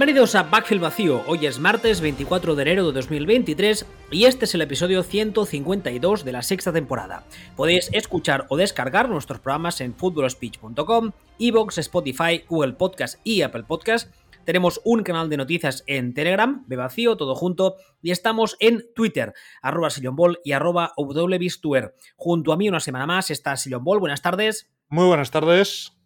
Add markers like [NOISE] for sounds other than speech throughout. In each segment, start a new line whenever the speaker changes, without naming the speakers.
Bienvenidos a Backfield Vacío. Hoy es martes 24 de enero de 2023 y este es el episodio 152 de la sexta temporada. Podéis escuchar o descargar nuestros programas en footballspeech.com, Evox, Spotify, Google Podcast y Apple Podcast. Tenemos un canal de noticias en Telegram, de vacío, todo junto, y estamos en Twitter, arroba Ball y arroba Junto a mí una semana más está Sillon Ball. Buenas tardes.
Muy buenas tardes.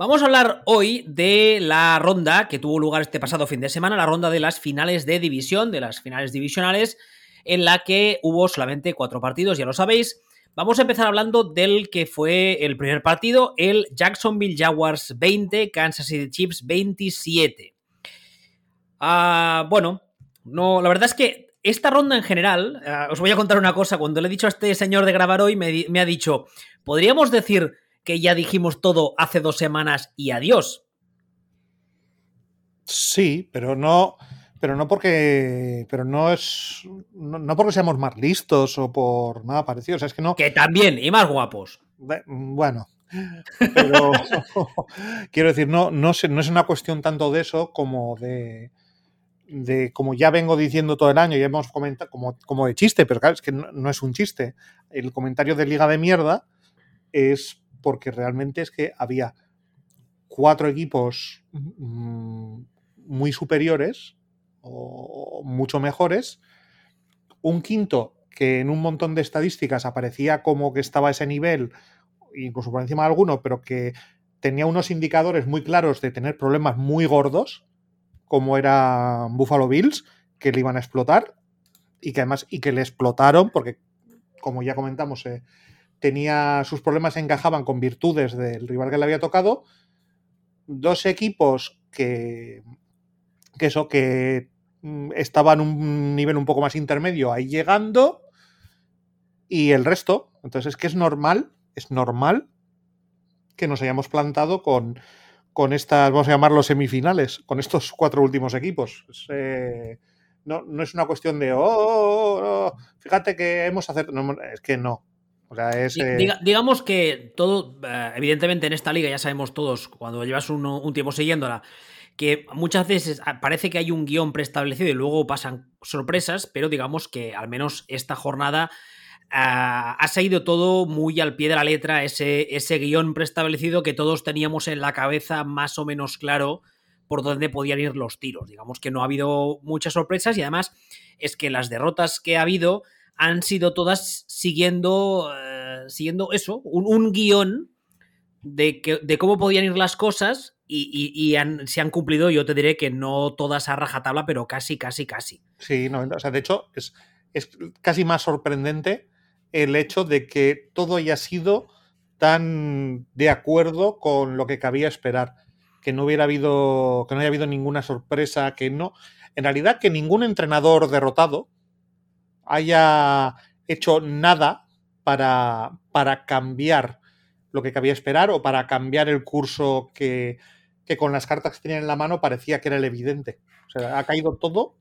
Vamos a hablar hoy de la ronda que tuvo lugar este pasado fin de semana, la ronda de las finales de división, de las finales divisionales, en la que hubo solamente cuatro partidos, ya lo sabéis. Vamos a empezar hablando del que fue el primer partido, el Jacksonville Jaguars 20, Kansas City Chiefs 27. Ah, bueno, no, la verdad es que esta ronda en general, ah, os voy a contar una cosa, cuando le he dicho a este señor de grabar hoy, me ha dicho, podríamos decir que ya dijimos todo hace dos semanas y adiós.
Sí, pero no, pero no porque, pero no es, no, porque seamos más listos o por nada parecido, o sea, es que no.
Que también y más guapos.
Bueno, pero [LAUGHS] quiero decir, no, no, no es una cuestión tanto de eso como de, de como ya vengo diciendo todo el año, ya hemos comentado como, como de chiste, pero claro, es que no, no, es un chiste. El comentario de Liga de Mierda es porque realmente es que había cuatro equipos mm, muy superiores o mucho mejores, un quinto que en un montón de estadísticas aparecía como que estaba a ese nivel, incluso por encima de alguno, pero que tenía unos indicadores muy claros de tener problemas muy gordos, como era Buffalo Bills, que le iban a explotar y que además y que le explotaron porque como ya comentamos eh, tenía sus problemas encajaban con virtudes del rival que le había tocado. Dos equipos que, que eso, que mm, estaban un nivel un poco más intermedio ahí llegando y el resto. Entonces es que es normal, es normal que nos hayamos plantado con, con estas, vamos a llamarlo semifinales, con estos cuatro últimos equipos. Eh, no, no, es una cuestión de, oh, oh, oh, fíjate que hemos acertado. es que no.
Eh, digamos que todo, eh, evidentemente en esta liga ya sabemos todos, cuando llevas un, tiempo siguiéndola, que muchas veces parece que hay un guion preestablecido y luego pasan sorpresas, pero digamos que al menos esta jornada ah, ha salido todo muy al pie de la letra, ese, ese guion preestablecido que todos teníamos en la cabeza más o menos claro por dónde podían ir los tiros. Digamos que no ha habido muchas sorpresas y además es que las derrotas que ha habido han sido todas siguiendo, eh, siguiendo eso, un, guion de, que, de, cómo podían ir las cosas y, se han cumplido. Yo te diré que no todas a rajatabla, pero casi, casi, casi.
Sí, no, o sea, de hecho, es, es casi más sorprendente el hecho de que todo haya sido tan de acuerdo con lo que cabía esperar. Que no hubiera habido, que no haya habido ninguna sorpresa, que no. En realidad, que ningún entrenador derrotado, haya hecho nada para, para cambiar lo que cabía esperar o para cambiar el curso que, que con las cartas que tenían en la mano parecía que era el evidente. O sea, ha caído todo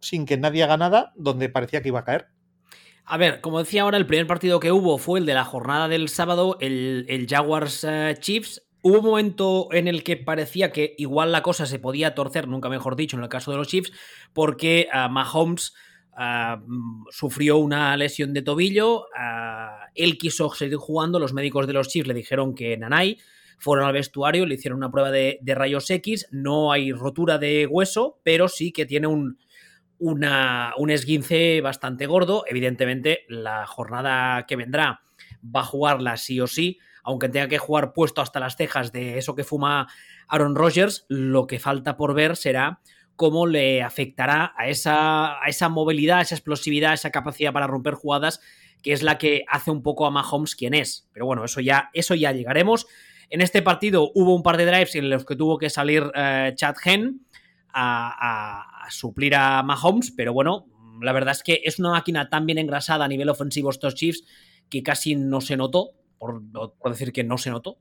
sin que nadie haga nada donde parecía que iba a caer.
A ver, como decía ahora, el primer partido que hubo fue el de la jornada del sábado, el, Jaguars eh, Chiefs. Hubo un momento en el que parecía que igual la cosa se podía torcer, nunca mejor dicho, en el caso de los Chiefs, porque a Mahomes Mm, sufrió una lesión de tobillo, ah, él quiso seguir jugando, los médicos de los Chiefs le dijeron que Nanay, fueron al vestuario, le hicieron una prueba de, rayos X, no hay rotura de hueso, pero sí que tiene un, un esguince bastante gordo, evidentemente la jornada que vendrá va a jugarla sí o sí, aunque tenga que jugar puesto hasta las cejas de eso que fuma Aaron Rodgers, lo que falta por ver será cómo le afectará a esa, a esa movilidad, a esa explosividad, a esa capacidad para romper jugadas, que es la que hace un poco a Mahomes quien es. Pero bueno, eso ya, eso ya llegaremos. En este partido hubo un par de drives en los que tuvo que salir eh, Chad Hen a, suplir a Mahomes, pero bueno, la verdad es que es una máquina tan bien engrasada a nivel ofensivo estos Chiefs que casi no se notó, por, por decir que no se notó.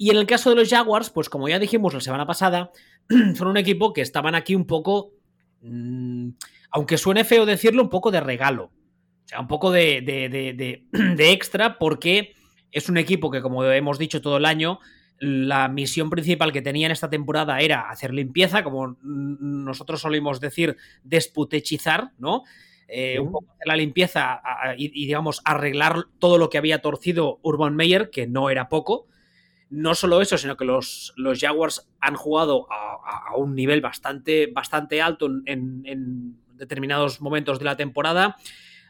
Y en el caso de los Jaguars, pues como ya dijimos la semana pasada, [CLEARS THROAT] son un equipo que estaban aquí un poco, mm, aunque suene feo decirlo, un poco de regalo. O sea, un poco de, [CLEARS THROAT] extra porque es un equipo que, como hemos dicho todo el año, la misión principal que tenía en esta temporada era hacer limpieza, como nosotros solemos decir, desputechizar, ¿no? Eh, un poco hacer la limpieza y, digamos, arreglar todo lo que había torcido Urban Meyer, que no era poco. No solo eso, sino que los, los Jaguars han jugado a, un nivel bastante, bastante alto en, determinados momentos de la temporada.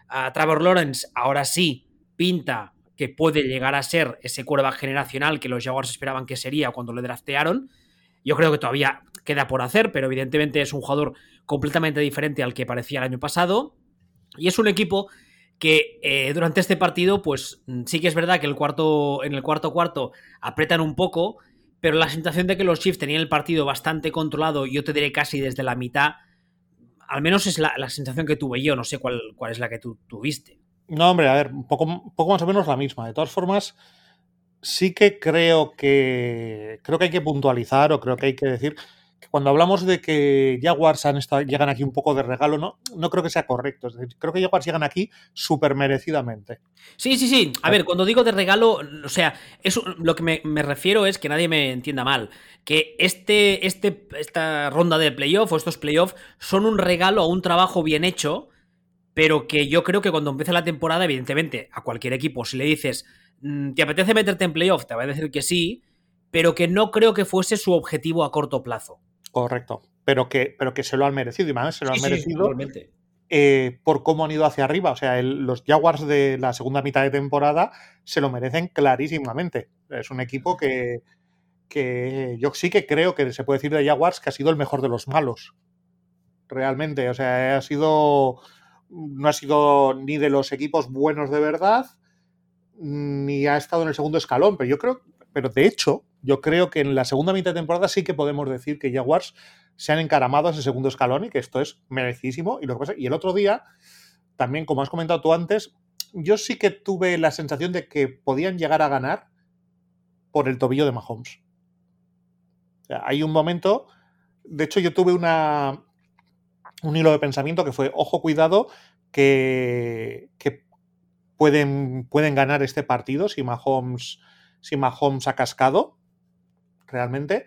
A Trevor Lawrence ahora sí pinta que puede llegar a ser ese curva generacional que los Jaguars esperaban que sería cuando le draftearon. Yo creo que todavía queda por hacer, pero evidentemente es un jugador completamente diferente al que parecía el año pasado. Y es un equipo que eh, durante este partido, pues sí que es verdad que el cuarto, en el cuarto cuarto apretan un poco, pero la sensación de que los Chiefs tenían el partido bastante controlado, yo te diré casi desde la mitad, al menos es la, sensación que tuve yo, no sé cuál, cuál es la que tú tuviste.
No, hombre, a ver, poco, poco más o menos la misma. De todas formas, sí que creo que creo que hay que puntualizar o creo que hay que decir cuando hablamos de que Jaguars han estado, llegan aquí un poco de regalo, no, no creo que sea correcto. Es decir, creo que Jaguars llegan aquí súper merecidamente.
Sí, sí, sí. A ver, cuando digo de regalo, o sea, eso, lo que me, me, refiero es que nadie me entienda mal. Que este, este, esta ronda de playoff o estos playoffs son un regalo a un trabajo bien hecho pero que yo creo que cuando empiece la temporada, evidentemente, a cualquier equipo, si le dices, mm, ¿te apetece meterte en playoff? Te va a decir que sí, pero que no creo que fuese su objetivo a corto plazo.
Correcto, pero que, pero que se lo han merecido, y más se lo han merecido eh, por cómo han ido hacia arriba. O sea, los Jaguars de la segunda mitad de temporada se lo merecen clarísimamente. Es un equipo que, que yo sí que creo que se puede decir de Jaguars que ha sido el mejor de los malos. Realmente, o sea, ha sido no ha sido ni de los equipos buenos de verdad, ni ha estado en el segundo escalón, pero yo creo, pero de hecho, yo creo que en la segunda mitad de temporada sí que podemos decir que Jaguars se han encaramado a ese segundo escalón y que esto es merecidísimo. Y que y el otro día, también, como has comentado tú antes, yo sí que tuve la sensación de que podían llegar a ganar por el tobillo de Mahomes. Hay un momento, de hecho yo tuve una, un hilo de pensamiento que fue, ojo, cuidado, que, pueden, pueden, ganar este partido si Mahomes, si Mahomes ha cascado, realmente.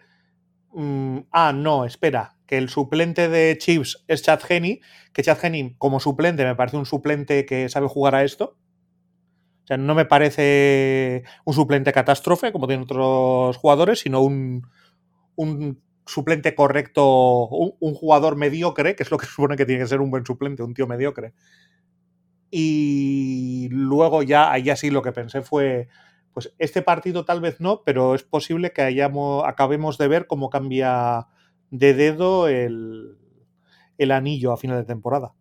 Mm, ah, no, espera, que el suplente de Chiefs es Chad Henney, que Chad Henney como suplente me parece un suplente que sabe jugar a esto. O sea, no me parece un suplente catástrofe como tienen otros jugadores, sino un, un suplente correcto, un, jugador mediocre, que es lo que [LAUGHS] supone que tiene que ser un buen suplente, un tío mediocre. Y luego ya, ahí así lo que pensé fue, pues este partido tal vez no, pero es posible que hayamos, acabemos de ver cómo cambia de dedo el, el anillo a final de temporada.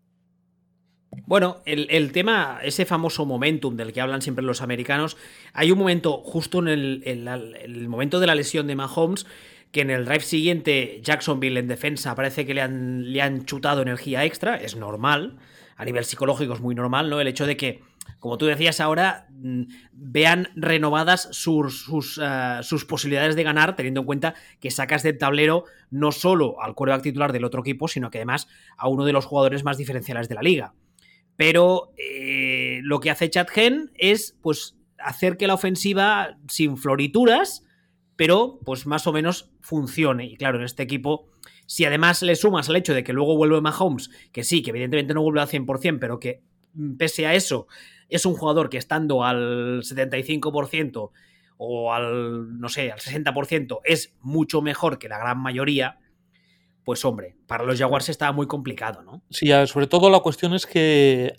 Bueno, el, tema, ese famoso momentum del que hablan siempre los americanos, hay un momento justo en el, el momento de la lesión de Mahomes que en el drive siguiente Jacksonville en defensa parece que le han, le han chutado energía extra, es normal, a nivel psicológico es muy normal, ¿no? El hecho de que, como tú decías ahora, mm, vean renovadas sus, eh, sus posibilidades de ganar, teniendo en cuenta que sacas del tablero no solo al quarterback titular del otro equipo, sino que además a uno de los jugadores más diferenciales de la liga. Pero eh, lo que hace Chad Gen es, pues, hacer que la ofensiva, sin florituras, pero pues más o menos funcione. Y claro, en este equipo, si además le sumas el hecho de que luego vuelve Mahomes, que sí, que evidentemente no vuelve al 100%, pero que pese a eso es un jugador que estando al 75% o al, no sé, al 60% es mucho mejor que la gran mayoría, pues hombre, para los Jaguars estaba muy complicado, ¿no?
Sí, sobre todo la cuestión es que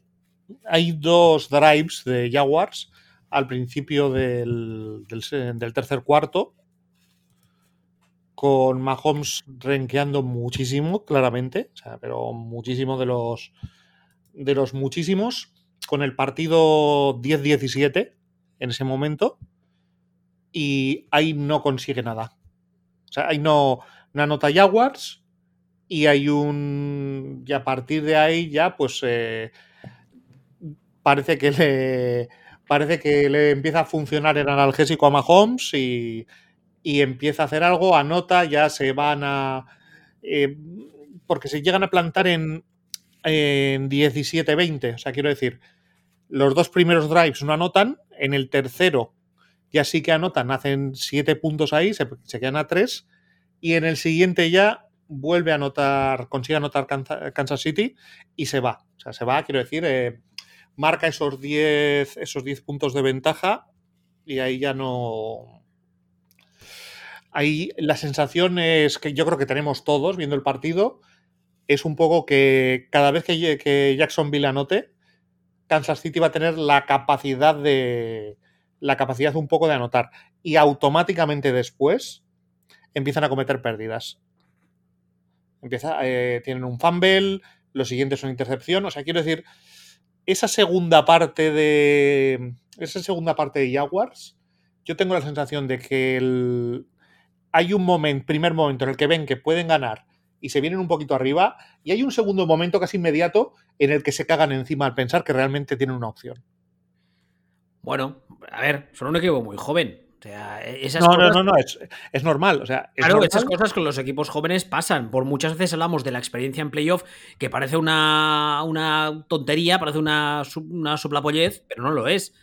hay dos drives de Jaguars al principio del, del tercer cuarto con Mahomes renqueando muchísimo, claramente, o sea, pero muchísimo de los de los muchísimos, con el partido 10-17 en ese momento, y ahí no consigue nada. O sea, ahí no, no anota Jaguars, y hay un. Y a partir de ahí ya, pues. Eh, parece que le. Parece que le empieza a funcionar el analgésico a Mahomes y, y empieza a hacer algo, anota, ya se van a... Eh, porque se llegan a plantar en, en 17-20, o sea, quiero decir, los dos primeros drives no anotan, en el tercero ya sí que anotan, hacen siete puntos ahí, se, quedan a tres, y en el siguiente ya vuelve a anotar, consigue anotar Kansas City y se va. O sea, se va, quiero decir, eh, marca esos 10 esos puntos de ventaja y ahí ya no... Ahí la sensación es que yo creo que tenemos todos viendo el partido, es un poco que cada vez que, Jacksonville anote, Kansas City va a tener la capacidad de la capacidad un poco de anotar y automáticamente después empiezan a cometer pérdidas. Eh, tienen un fumble, los siguientes son intercepción, o sea, quiero decir, esa segunda parte de esa segunda parte de Jaguars, yo tengo la sensación de que hay un momento, primer momento en el que ven que pueden ganar y se vienen un poquito arriba, y hay un segundo momento casi inmediato en el que se cagan encima al pensar que realmente tienen una opción.
Bueno, a ver, son un equipo muy joven. O sea, esas
no, no, no, no, es, normal. O sea,
claro, esas cosas con los equipos jóvenes pasan. Por muchas veces hablamos de la experiencia en playoff, que parece una, una tontería, parece una, una soplapollez, pero no lo es.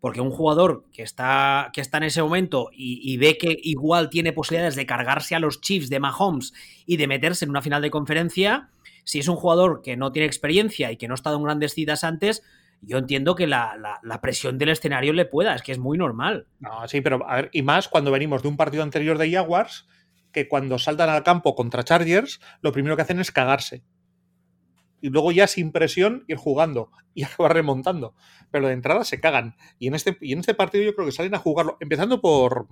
Porque un jugador que está, que está en ese momento y, ve que igual tiene posibilidades de cargarse a los Chiefs de Mahomes y de meterse en una final de conferencia, si es un jugador que no tiene experiencia y que no ha estado en grandes citas antes, yo entiendo que la, presión del escenario le pueda, es que es muy normal.
No, sí, pero a ver, y más cuando venimos de un partido anterior de Jaguars, que cuando saltan al campo contra Chargers, lo primero que hacen es cagarse y luego ya sin presión ir jugando y [LAUGHS] acabar remontando. Pero de entrada se cagan. Y en este, en este partido yo creo que salen a jugarlo, empezando por,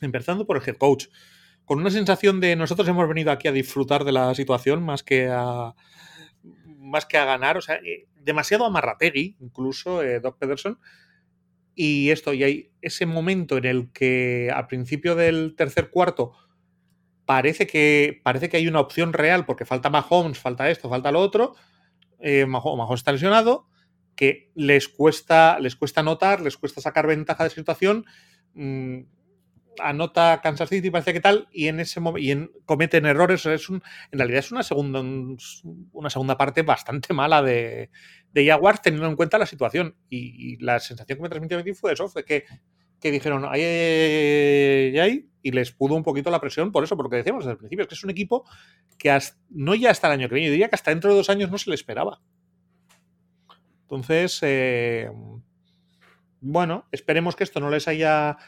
empezando por el head coach, con una sensación de nosotros hemos venido aquí a disfrutar de la situación más que a, más que a ganar. O sea, eh, demasiado amarrategui, incluso eh, Doc Pederson. Y esto, y hay ese momento en el que al principio del tercer cuarto parece que, parece que hay una opción real porque falta Mahomes, falta esto, falta lo otro. Eh, Mahomes, está lesionado, que les cuesta, les cuesta notar, les cuesta sacar ventaja de situación. Mm, anota Kansas City, parece que tal, y en ese y cometen errores. Es un, en realidad es una segunda, una segunda parte bastante mala de, de Jaguars, teniendo en cuenta la situación. Y, la sensación que me transmitió fue eso, fue que, que dijeron, ay, ay, y les pudo un poquito la presión por eso, porque decíamos desde el principio, es que es un equipo que no ya hasta el año que viene, yo diría que hasta dentro de dos años no se le esperaba. Entonces, eh, bueno, esperemos que esto no les haya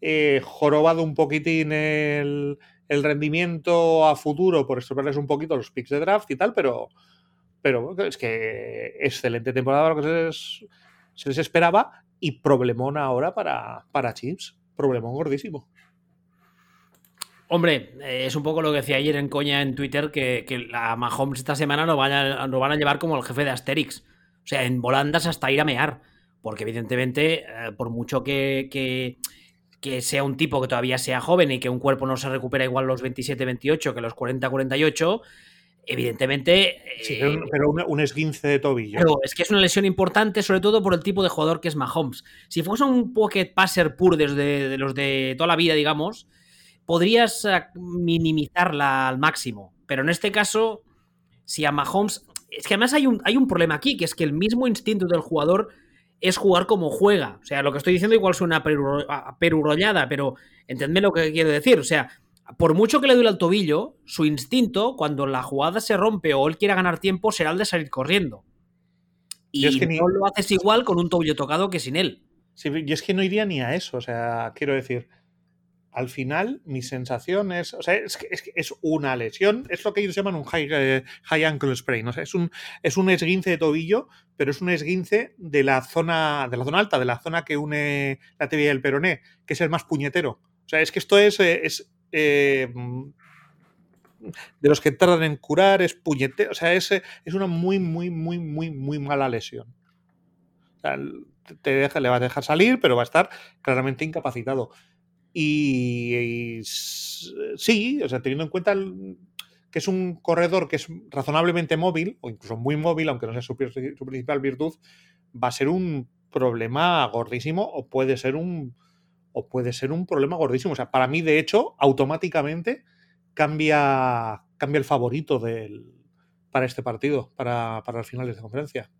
eh, jorobado un poquitín el, rendimiento a futuro por estropearles un poquito los picks de draft y tal, pero, pero es que excelente temporada lo que se les, esperaba y problemón ahora para, para Chips, problemón gordísimo.
Hombre, eh, es un poco lo que decía ayer en coña en Twitter, que, que a Mahomes esta semana lo, van a llevar como el jefe de Asterix. O sea, en volandas hasta ir a mear. Porque evidentemente, eh, por mucho que, que, sea un tipo que todavía sea joven y que un cuerpo no se recupera igual los 27-28 que los 40-48, evidentemente...
Sí, pero, un, esguince de tobillo.
Pero es que es una lesión importante, sobre todo por el tipo de jugador que es Mahomes. Si fuese un pocket passer pur desde de los de toda la vida, digamos podrías eh, minimizarla al máximo. Pero en este caso, si a Mahomes. Es que además hay un, hay un problema aquí, que es que el mismo instinto del jugador es jugar como juega. O sea, lo que estoy diciendo igual suena perurollada, pero entendme lo que quiero decir. O sea, por mucho que le duele el tobillo, su instinto, cuando la jugada se rompe o él quiera ganar tiempo, será el de salir corriendo. Y es que no lo haces igual con un tobillo tocado que sin él.
Sí, y es que no iría ni a eso. O sea, quiero decir, al final mi sensación es, o sea, es, es, es una lesión, es lo que ellos llaman un high, eh, high ankle sprain, o sea, es un, es un esguince de tobillo, pero es un esguince de la zona, de la zona alta, de la zona que une la tibia y el peroné, que es el más puñetero. O sea, es que esto es, eh, es eh, de los que tardan en curar, es puñetero, o sea, es, es una muy, muy, muy, muy, muy mala lesión. Te deja, le va a dejar salir, pero va a estar claramente incapacitado. Y, sí, o sea, teniendo en cuenta que es un corredor que es razonablemente móvil, o incluso muy móvil, aunque no sea su, principal virtud, va a ser un problema gordísimo o puede ser un o puede ser un problema gordísimo. O sea, para mí, de hecho, automáticamente cambia, cambia el favorito del, para este partido, para, para las finales de conferencia.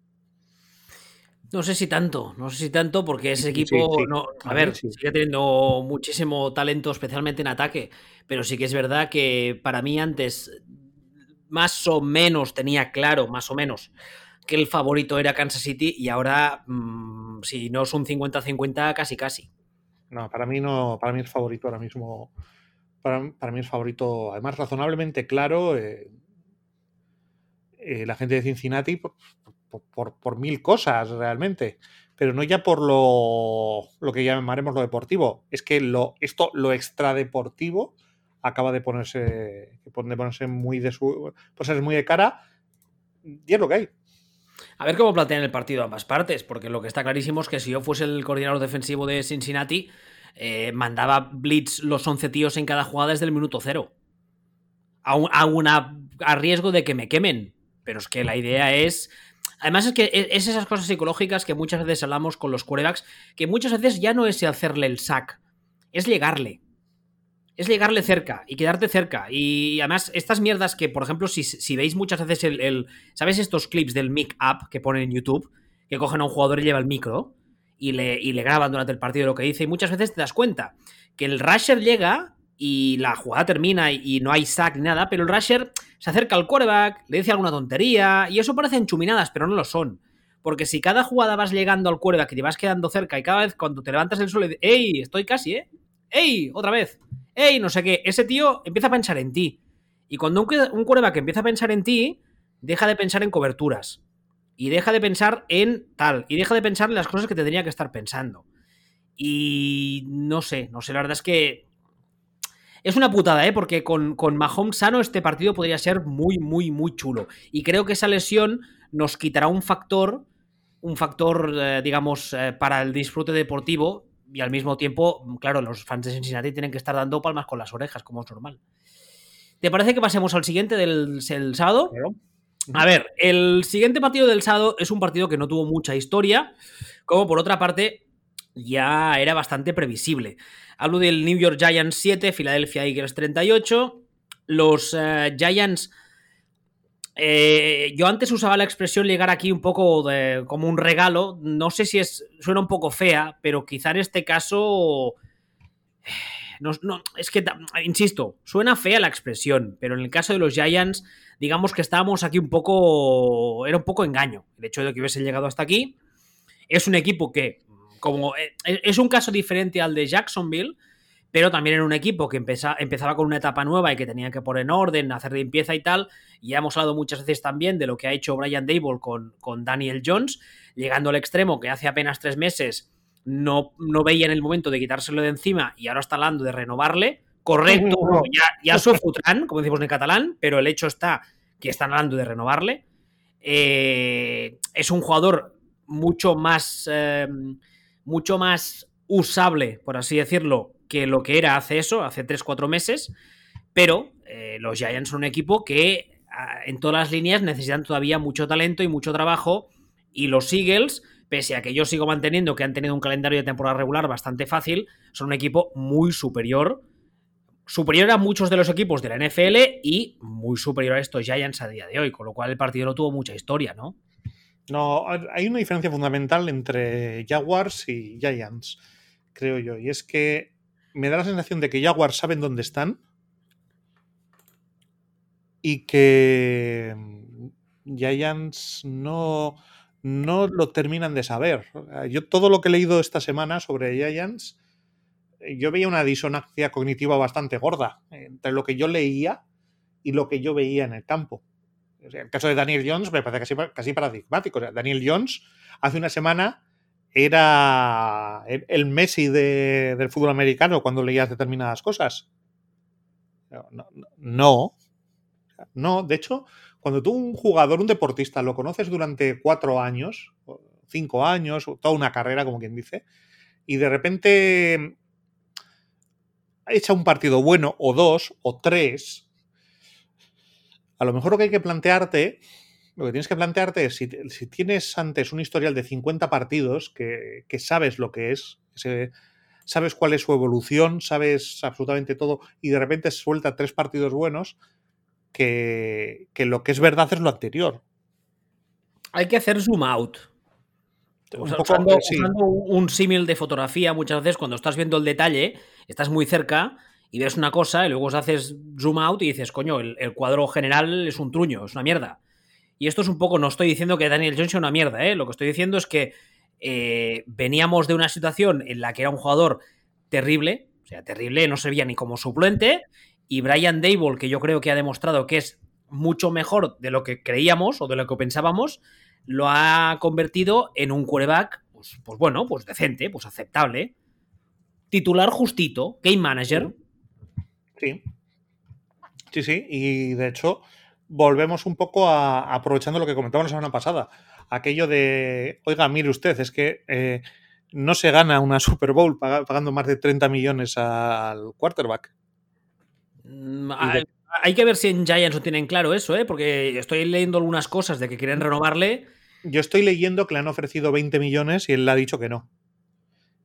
No sé si tanto, no sé si tanto, porque ese equipo, no, a ver, sigue teniendo muchísimo talento, especialmente en ataque, pero sí que es verdad que para mí antes más o menos tenía claro, más o menos, que el favorito era Kansas City y ahora, mm, si no es un 50-50, casi casi.
No, para mí no, para mí es favorito ahora mismo. Para, mí es favorito, además, razonablemente claro. Eh, eh, la gente de Cincinnati por, mil cosas realmente. Pero no ya por lo, lo que llamaremos lo deportivo. Es que lo, esto, lo extradeportivo, acaba de ponerse, de ponerse muy de su. Pues muy de cara. Y es lo que hay.
A ver cómo plantean el partido ambas partes, porque lo que está clarísimo es que si yo fuese el coordinador defensivo de Cincinnati, eh, mandaba blitz los 11 tíos en cada jugada desde el minuto cero. A, a riesgo de que me quemen. Pero es que la idea es. Además, es que e, es esas cosas psicológicas que muchas veces hablamos con los quarterbacks, que muchas veces ya no es hacerle el sack, es llegarle es llegarle cerca y quedarte cerca. Y además, estas mierdas que, por ejemplo, si, veis muchas veces el, ¿Sabes estos clips del mic up que ponen en YouTube? Que cogen a un jugador y lleva el micro y le, y le graban durante el partido lo que dice. Y muchas veces te das cuenta que el rusher llega y la jugada termina y, no hay sack ni nada, pero el rusher se acerca al quarterback, le dice alguna tontería y eso parece enchuminadas, pero no lo son. Porque si cada jugada vas llegando al quarterback y te vas quedando cerca y cada vez cuando te levantas el suelo, ¡Ey! Estoy casi, ¿eh? ¡Ey! Otra vez ¡Ey! No sé qué. Ese tío empieza a pensar en ti. Y cuando un, un que empieza a pensar en ti, deja de pensar en coberturas. Y deja de pensar en tal. Y deja de pensar en las cosas que tendría que estar pensando. Y no sé, no sé, la verdad es que. Es una putada, ¿eh? Porque con, con Mahomes sano este partido podría ser muy, muy, muy chulo. Y creo que esa lesión nos quitará un factor, un factor, eh, digamos, eh, para el disfrute deportivo y al mismo tiempo, claro, los fans de Cincinnati tienen que estar dando palmas con las orejas, como es normal. ¿Te parece que pasemos al siguiente del sábado? A ver, el siguiente partido del sábado es un partido que no tuvo mucha historia, como por otra parte ya era bastante previsible. Hablo del New York Giants 7, Philadelphia Eagles 38. Los eh, Giants eh, yo antes usaba la expresión llegar aquí un poco como un regalo. No sé si es suena un poco fea, pero quizá en este caso. No, es que, insisto, suena fea la expresión, pero en el caso de los Giants, digamos que estábamos aquí un poco. Era un poco engaño el hecho de que hubiese llegado hasta aquí. Es un equipo que, como. Eh, es un caso diferente al de Jacksonville, pero también era un equipo que empezaba con una etapa nueva y que tenía que poner en orden, hacer limpieza y tal. Y hemos hablado muchas veces también de lo que ha hecho Brian Dable con, con Daniel Jones, llegando al extremo que hace apenas tres meses no, no veía en el momento de quitárselo de encima y ahora está hablando de renovarle. Correcto, [LAUGHS] ya, ya futran, como decimos en catalán, pero el hecho está que están hablando de renovarle. Eh, es un jugador mucho más, eh, mucho más usable, por así decirlo, que lo que era hace eso, hace 3-4 meses, pero eh, los Giants son un equipo que ah, en todas las líneas necesitan todavía mucho talento y mucho trabajo, y los Eagles, pese a que yo sigo manteniendo que han tenido un calendario de temporada regular bastante fácil, son un equipo muy superior, superior a muchos de los equipos de la NFL y muy superior a estos Giants a día de hoy, con lo cual el partido no tuvo mucha historia, ¿no?
No, hay una diferencia fundamental entre Jaguars y Giants, creo yo, y es que me da la sensación de que Jaguars saben dónde están y que mm, Giants no, no lo terminan de saber. Yo todo lo que he leído esta semana sobre Giants, eh, yo veía una disonancia cognitiva bastante gorda entre lo que yo leía y lo que yo veía en el campo. el caso de Daniel Jones me parece casi, casi paradigmático. Daniel Jones hace una semana era el, Messi del fútbol americano cuando leías determinadas cosas. No, no, de hecho, cuando tú un jugador, un deportista, lo conoces durante cuatro años, cinco años, toda una carrera, como quien dice, y de repente echa un partido bueno, o dos, o tres, a lo mejor lo que hay que plantearte lo que tienes que plantearte es si, tienes antes un historial de 50 partidos que, sabes lo que es, sabes cuál es su evolución, sabes absolutamente todo y de repente suelta tres partidos buenos, que, lo que es verdad es lo anterior.
Hay que hacer zoom out. Usando, un símil de fotografía, muchas veces cuando estás viendo el detalle, estás muy cerca y ves una cosa y luego haces zoom out y dices, coño, el, cuadro general es un truño, es una mierda. Y esto es un poco, no estoy diciendo que Daniel Jones sea una mierda, ¿eh? lo que estoy diciendo es que eh, veníamos de una situación en la que era un jugador terrible, o sea, terrible, no servía ni como suplente, y Brian Dable, que yo creo que ha demostrado que es mucho mejor de lo que creíamos o de lo que pensábamos, lo ha convertido en un quarterback, pues, pues bueno, pues decente, pues aceptable. Titular justito, game manager.
Sí. Sí, sí, y de hecho volvemos un poco a, aprovechando lo que comentábamos la semana pasada, aquello de, oiga, mire usted, es que eh, no se gana una [LAUGHS] Super Bowl pagando más de 30 millones al quarterback.
Mm, hay, que ver si en Giants lo tienen claro eso, ¿eh? porque estoy leyendo algunas cosas de que quieren renovarle.
Yo estoy leyendo que le han ofrecido 20 millones y él le ha dicho que no.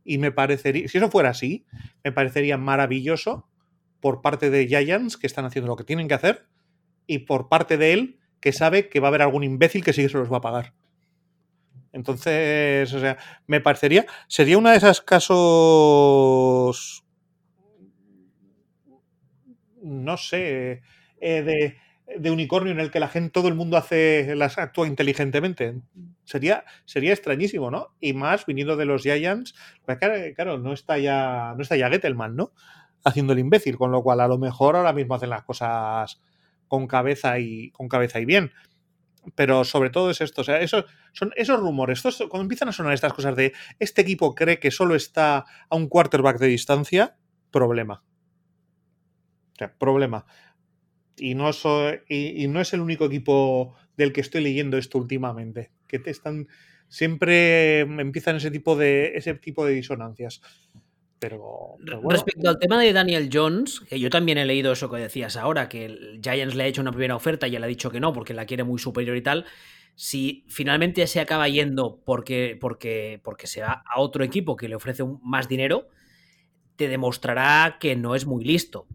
Y me parecería, si eso fuera así, me parecería maravilloso por parte de Giants que están haciendo lo que tienen que hacer y por parte de él que sabe que va a haber algún imbécil que sí se los va a pagar. Entonces, o sea, me parecería, sería una de esos casos, no sé, eh, de, de, unicornio en el que la gente, todo el mundo hace, las actúa inteligentemente. Sería, sería extrañísimo, ¿no? Y más viniendo de los Giants, pues claro, no está ya, no está ya Gettelman, ¿no? Haciendo el imbécil, con lo cual a lo mejor ahora mismo hacen las cosas con cabeza y, con cabeza y bien pero sobre todo es esto, o sea, eso, son esos rumores, cuando empiezan a sonar estas cosas de este equipo cree que solo está a un quarterback de distancia, problema. O sea, problema. Y no, y, no es el único equipo del que estoy leyendo esto últimamente, que te están siempre empiezan ese tipo de ese tipo de disonancias. Pero,
Respecto al tema de Daniel Jones, que yo también he leído eso que decías ahora, que el Giants le ha hecho una primera oferta y él ha dicho que no, porque la quiere muy superior y tal. Si finalmente se acaba yendo porque, porque, porque se va a otro equipo que le ofrece más dinero, te demostrará que no es muy listo.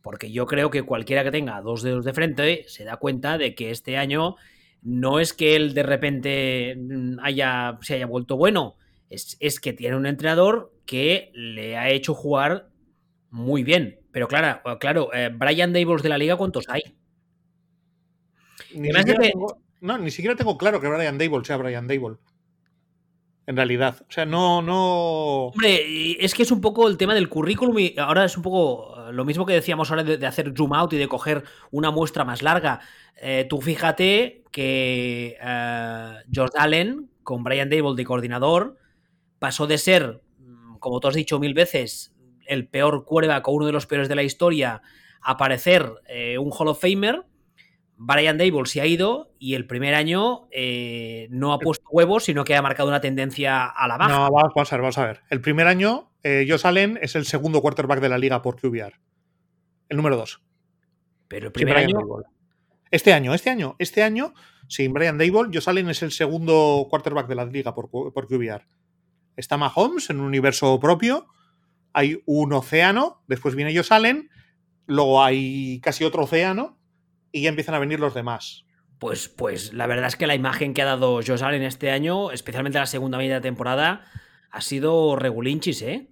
Porque yo creo que cualquiera que tenga dos dedos de frente se da cuenta de que este año no es que él de repente mm, haya, se haya vuelto bueno, es, que tiene un entrenador que le ha hecho jugar muy bien. Pero claro, claro eh, Brian Dables de la liga, ¿cuántos hay?
Ni siquiera tengo, no, ni siquiera tengo claro que Brian Dable sea Brian Dable. En realidad. O sea, no, no.
Hombre, es que es un poco el tema del currículum y ahora es un poco eh, lo mismo que decíamos ahora de, hacer zoom out y de coger una muestra más larga. Eh, tú fíjate que George Allen, con Brian Dable de coordinador, pasó de ser, como tú has dicho mil veces, el peor quarterback o uno de los peores de la historia, a parecer eh, un Hall of Famer. Brian Dable se ha ido y el primer año eh, no ha puesto huevos, sino que ha marcado una tendencia a la baja.
No, vamos a ver, vamos a ver. El primer año, eh, Josh Allen es el segundo quarterback de la liga por QBR. El número dos.
Pero el primer año.
Este año, este año, este año, sin Brian Dable, Josh Allen es el segundo quarterback de la liga por, por QBR está Mahomes en un universo propio, hay un océano, después viene ellos salen, luego hay casi otro océano y ya empiezan a venir los demás.
Pues, pues la verdad es que la imagen que ha dado Josh Allen este año, especialmente la segunda media de temporada, ha sido regulinchis, ¿eh?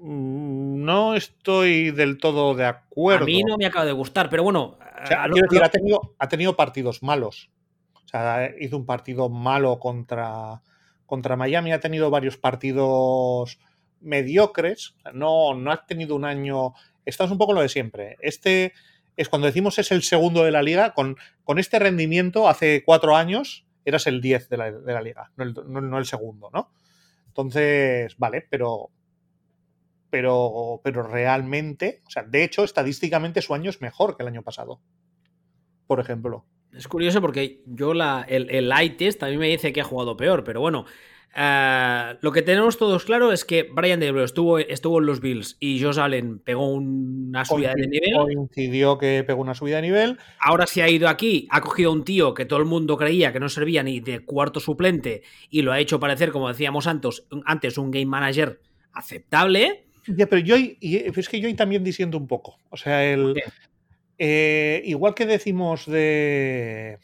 Mm, no estoy del todo de acuerdo. A
mí no me acaba de gustar, pero bueno.
ha, tenido, ha tenido partidos malos. O sea, hizo un partido malo contra, contra Miami ha tenido varios partidos mediocres, no, no ha tenido un año, esto es un poco lo de siempre. Este es cuando decimos es el segundo de la liga, con, con este rendimiento hace cuatro años eras el 10 de la, liga, no el, no el, segundo, ¿no? Entonces, vale, pero, pero, pero realmente, o sea, de hecho, estadísticamente su año es mejor que el año pasado, por ejemplo.
Es curioso porque yo la, el, el eye test también me dice que ha jugado peor, pero bueno. Eh, lo que tenemos todos claro es que Brian Debro estuvo, estuvo en los Bills y Josh Allen pegó una subida de nivel.
Coincidió que pegó una subida de nivel.
Ahora se ha ido aquí, ha cogido un tío que todo el mundo creía que no servía ni de cuarto suplente y lo ha hecho parecer, como decíamos antes, antes un game manager aceptable.
Ya, pero yo es que yo también diciendo un poco. O sea, el, eh, igual que decimos de.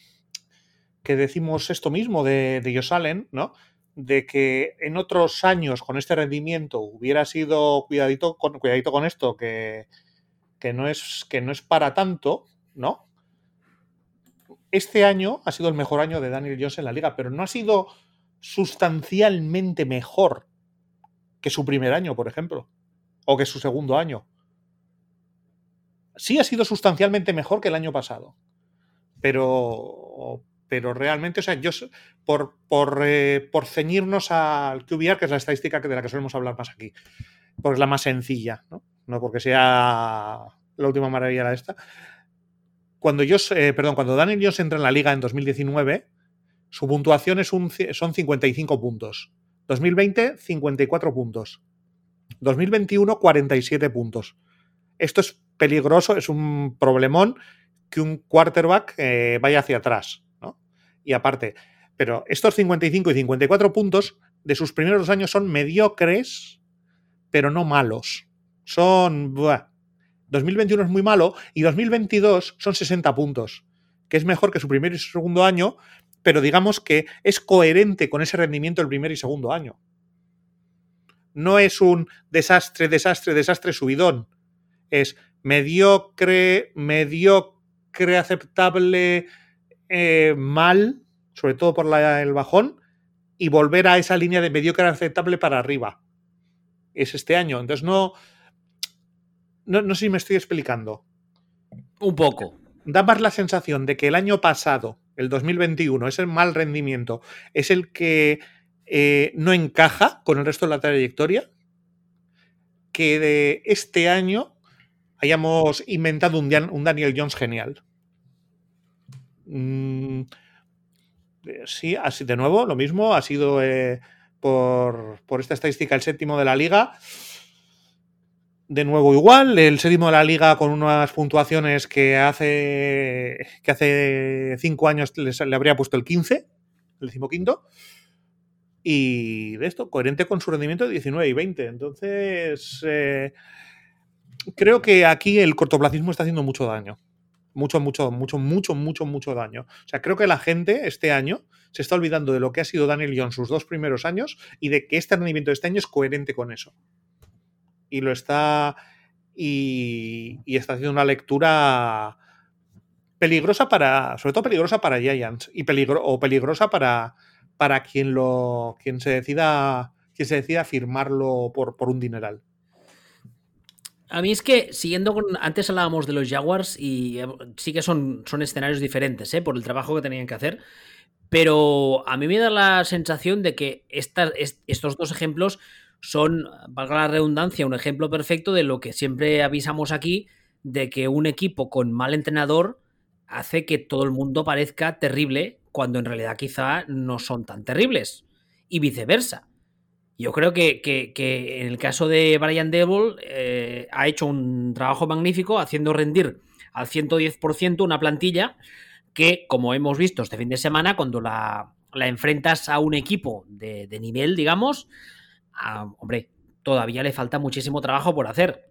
que decimos esto mismo de, de Allen, ¿no? de que en otros años con este rendimiento hubiera sido cuidadito con, esto, que, no es, que no es para tanto, ¿no? Este año ha sido el mejor año de Daniel Jones en la liga, pero no ha sido sustancialmente mejor que su primer año, por ejemplo, o que su segundo año. Sí ha sido sustancialmente mejor que el año pasado, pero, pero realmente, o sea, yo por, por, eh, por ceñirnos al QBR, que es la estadística de la que solemos hablar más aquí, porque es la más sencilla, ¿no? No porque sea la última maravilla de esta. Cuando yo, eh, perdón, cuando Daniel Jones entra en la liga en 2019, su puntuación es un, son 55 puntos. 2020, 54 puntos. 2021, 47 puntos. Esto es peligroso, es un problemón que un quarterback eh, vaya hacia atrás y aparte. Pero estos 55 y 54 puntos de sus primeros dos años son mediocres, pero no malos. Son... 2021 es muy malo y 2022 son 60 puntos, que es mejor que su primer y segundo año, pero digamos que es coherente con ese rendimiento del primer y segundo año. No es un desastre, desastre, desastre subidón. Es mediocre, mediocre, aceptable, eh, mal, sobre todo por el bajón, y volver a esa línea de mediocre aceptable para arriba. Es este año. Entonces no, no, sé si me estoy explicando.
Un poco.
Da más la sensación de que el año pasado, el 2021, ese mal rendimiento, es el que eh, no encaja con el resto de la trayectoria, que de este año hayamos inventado un, Daniel Jones genial. Mm, eh, sí, así de nuevo, lo mismo, ha sido eh, por, esta estadística el séptimo de la liga. De nuevo igual, el séptimo de la liga con unas puntuaciones que hace que hace cinco años le habría puesto el 15, el decimoquinto. Y de esto, coherente con su rendimiento de 19 y 20. Entonces, eh, creo que aquí el cortoplacismo está haciendo mucho daño mucho, mucho, mucho, mucho, mucho, mucho daño. O sea, creo que la gente este año se está olvidando de lo que ha sido Daniel Jones sus dos primeros años y de que este rendimiento de este año es coherente con eso. Y lo está. Y, está haciendo una lectura peligrosa para. Sobre todo peligrosa para Giants. Y peligro, o peligrosa para, para quien lo. quien se decida. Quien se decida firmarlo por, por un dineral.
A mí es que, siguiendo con. Antes hablábamos de los Jaguars y eh, sí que son, son escenarios diferentes, ¿eh? Por el trabajo que tenían que hacer. Pero a mí me da la sensación de que estos dos ejemplos son, valga la redundancia, un ejemplo perfecto de lo que siempre avisamos aquí, de que un equipo con mal entrenador hace que todo el mundo parezca terrible cuando en realidad quizá no son tan terribles. Y viceversa. Yo creo que, en el caso de Brian Devil eh, ha hecho un trabajo magnífico haciendo rendir al 110% una plantilla que, como hemos visto este fin de semana, cuando la, enfrentas a un equipo de, nivel, digamos, hombre, todavía le falta muchísimo trabajo por hacer.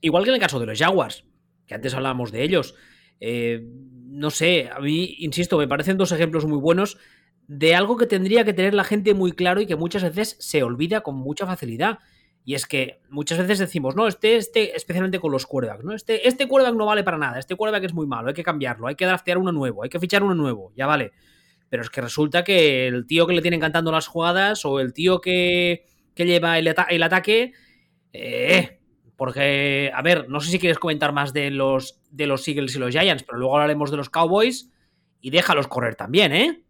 Igual que en el caso de los Jaguars, que antes hablábamos de ellos. Eh, no sé, a mí, insisto, me parecen dos ejemplos muy buenos de algo que tendría que tener la gente muy claro y que muchas veces se olvida con mucha facilidad. Y es que muchas veces decimos, no, este, este, especialmente con los quarterbacks, ¿no? Este, este quarterback no vale para nada, este quarterback es muy malo, hay que cambiarlo, hay que draftear uno nuevo, hay que fichar uno nuevo, ya vale. Pero es que resulta que el tío que le tiene cantando las jugadas o el tío que, que lleva el, el ataque, eh, porque, a ver, no sé si quieres comentar más de los, de los Eagles y los Giants, pero luego hablaremos de los Cowboys y déjalos correr también, ¿eh?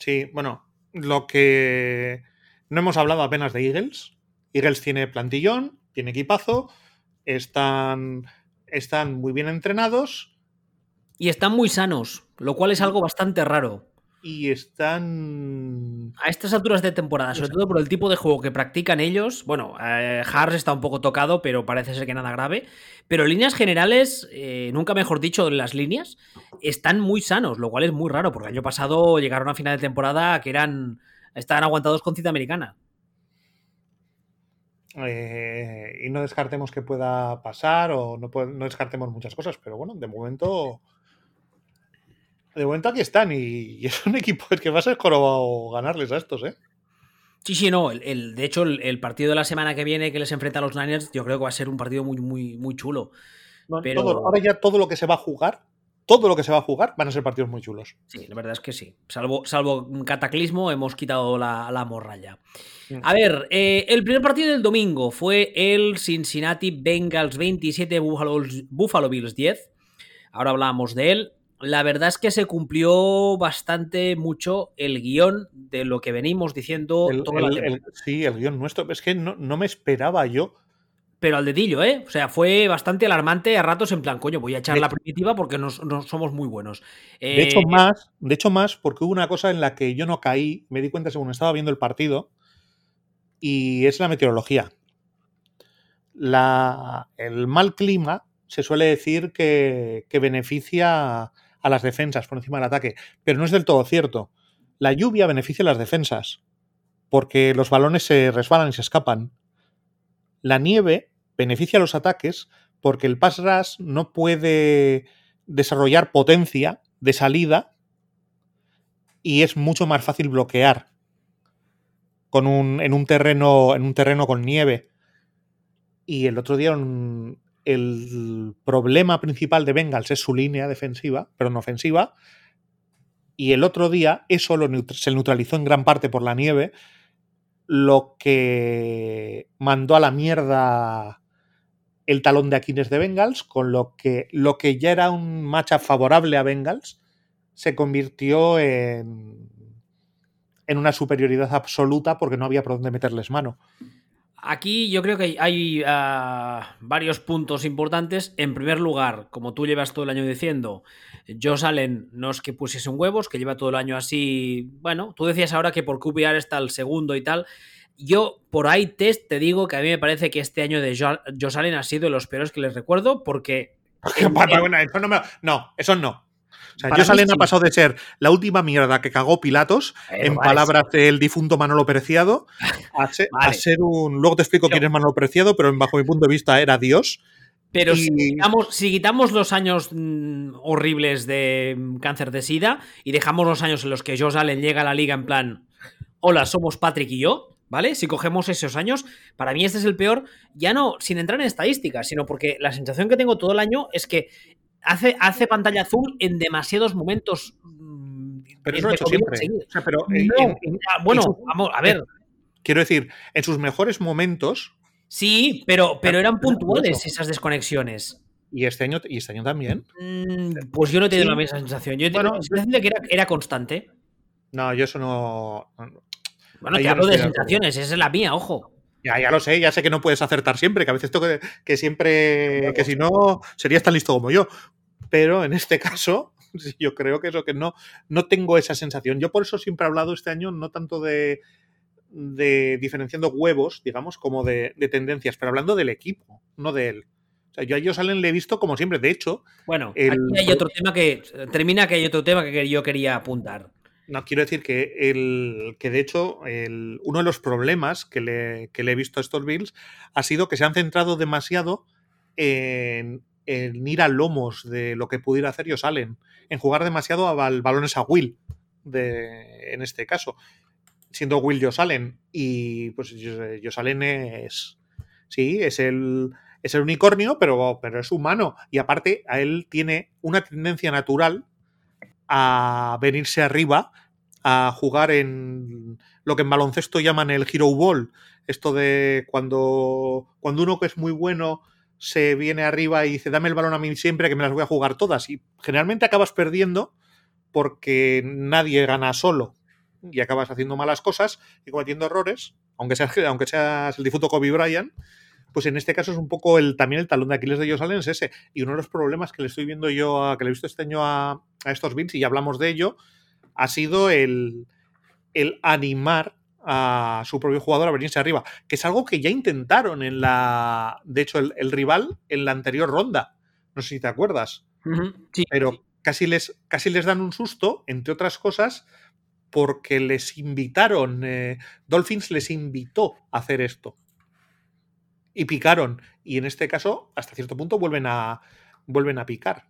Sí, bueno, lo que no hemos hablado apenas de Eagles. Eagles tiene plantillón, tiene equipazo, están, están muy bien entrenados.
Y están muy sanos, lo cual es algo bastante raro
y están...
A estas alturas de temporada, sobre todo por el tipo de juego que practican ellos, bueno, eh, está un poco tocado, pero parece ser que nada grave, pero en líneas generales, eh, nunca mejor dicho, las líneas, están muy sanos, lo cual es muy raro, porque el año pasado llegaron a final de temporada que eran... estaban aguantados con cita americana.
Eh, y no descartemos que pueda pasar o no, no descartemos muchas cosas, pero bueno, de momento de momento aquí están y, es un [LAUGHS] equipo que va a ser jorobado ganarles a estos, ¿eh?
Sí, sí, no. El, de hecho, el, partido de la semana que viene que les enfrenta a los Niners, yo creo que va a ser un partido muy, muy, muy chulo.
pero... ahora ya todo lo que se va a jugar, todo lo que se va a jugar van a ser partidos muy chulos.
Sí, la verdad es que sí. Salvo, salvo un cataclismo, hemos quitado la, la morralla. A ver, eh, el primer partido del domingo fue el Cincinnati Bengals 27, Buffalo, Buffalo Bills 10. Ahora hablamos de él la verdad es que se cumplió bastante mucho el guion de lo que venimos diciendo
Sí, el guion nuestro. Es que no, me esperaba yo.
Pero al dedillo, ¿eh? O sea, fue bastante alarmante a ratos en plan, coño, voy a echar la primitiva porque no, somos muy buenos.
de hecho, eh, más, de hecho, más, porque hubo una cosa en la que yo no caí, me di cuenta según estaba viendo el partido, y es la meteorología. La, el mal clima se suele decir que, que beneficia a las defensas por encima del ataque, pero no es del todo cierto. La lluvia beneficia las defensas, porque los balones se resbalan y se escapan. La nieve beneficia a los ataques porque el pass rush no puede desarrollar potencia de salida y es mucho más fácil bloquear con un, en, un terreno, en un terreno con nieve. Y el otro día el problema principal de Bengals es su línea defensiva, pero no ofensiva. Y el otro día eso se neutralizó en gran parte por la nieve, lo que mandó a la mierda el talón de Aquiles de Bengals, con lo que lo que ya era un match favorable a Bengals se convirtió en, en una superioridad absoluta porque no había por dónde meterles mano.
Aquí yo creo que hay ah, varios puntos importantes. En primer lugar, como tú llevas todo el año diciendo, Josh Allen no es que pusiese un huevos, que lleva todo el año así. Bueno, tú decías ahora que por QPR está el segundo y tal. Yo, por ahí test, te digo que a mí me parece que este año de Josh Allen ha sido de los peores que les recuerdo, porque.
no, eso no. Sea, Josh Allen ha pasado de ser la última mierda que cagó Pilatos, en palabras del difunto Manolo Preciado, [LAUGHS] a ser, un. Luego te explico quién es Manolo Preciado, pero bajo mi punto de vista era Dios.
Pero si, quitamos, los años mm, horribles de mm, cáncer de sida y dejamos los años en los que Josh Allen llega a la liga en plan, hola, somos Patrick y yo, ¿vale? Si cogemos esos años, para mí este es el peor, ya no sin entrar en estadísticas, sino porque la sensación que tengo todo el año es que hace, hace pantalla azul en demasiados momentos.
Mm, pero eso lo ha hecho siempre. pero
ah, bueno, vamos, a ver.
Quiero decir, en sus mejores momentos.
Sí, pero, pero eran puntuales esas desconexiones.
¿Y este año, y este año también?
Mm, pues yo no he tenido la misma sensación. Yo he tenido la sensación de que era, constante.
No, yo eso no.
Bueno, te hablo de sensaciones, esa es la mía, ojo.
Ya, ya lo sé, ya sé que no puedes acertar siempre, que a veces tengo que, siempre, que si no, serías tan listo como yo. Pero en este caso, [LAUGHS] yo creo que eso, que no, no tengo esa sensación. Yo por eso siempre he hablado este año no tanto de, de diferenciando huevos, digamos, como de, tendencias, pero hablando del equipo, no de él. O sea, yo a ellos salen le he visto como siempre. De hecho.
Bueno, aquí hay otro tema que. Termina que hay otro tema que yo quería apuntar.
No, quiero decir que, el, que de hecho uno de los problemas que le, he visto a estos Bills ha sido que se han centrado demasiado en, ir a lomos de lo que pudiera hacer ellos en jugar demasiado a balones a Will, de, en este caso, siendo Will Josalen. Y pues Josalen es, sí, es el, es el unicornio, pero, pero es humano. Y aparte, a él tiene una tendencia natural a venirse arriba, a jugar en lo que en baloncesto llaman el Hero Ball. Esto de cuando, cuando uno que es muy bueno se viene arriba y dice, dame el balón a mí siempre que me las voy a jugar todas. Y generalmente acabas perdiendo porque nadie gana solo y acabas haciendo malas cosas y cometiendo errores, aunque seas, aunque seas el difunto Kobe Bryant, pues en este caso es un poco el, también el talón de Aquiles de ellos es ese. Y uno de los problemas que le estoy viendo yo, a, que le he visto este año a, estos Bills, y ya hablamos de ello, ha sido el, el animar a su propio jugador a venirse arriba, que es algo que ya intentaron en la, de hecho, el, rival en la anterior ronda. No sé si te acuerdas.
sí,
pero Casi, les, casi les dan un susto, entre otras cosas, porque les invitaron, eh, Dolphins les invitó a hacer esto y picaron. Y en este caso, hasta cierto punto, vuelven a, vuelven a picar.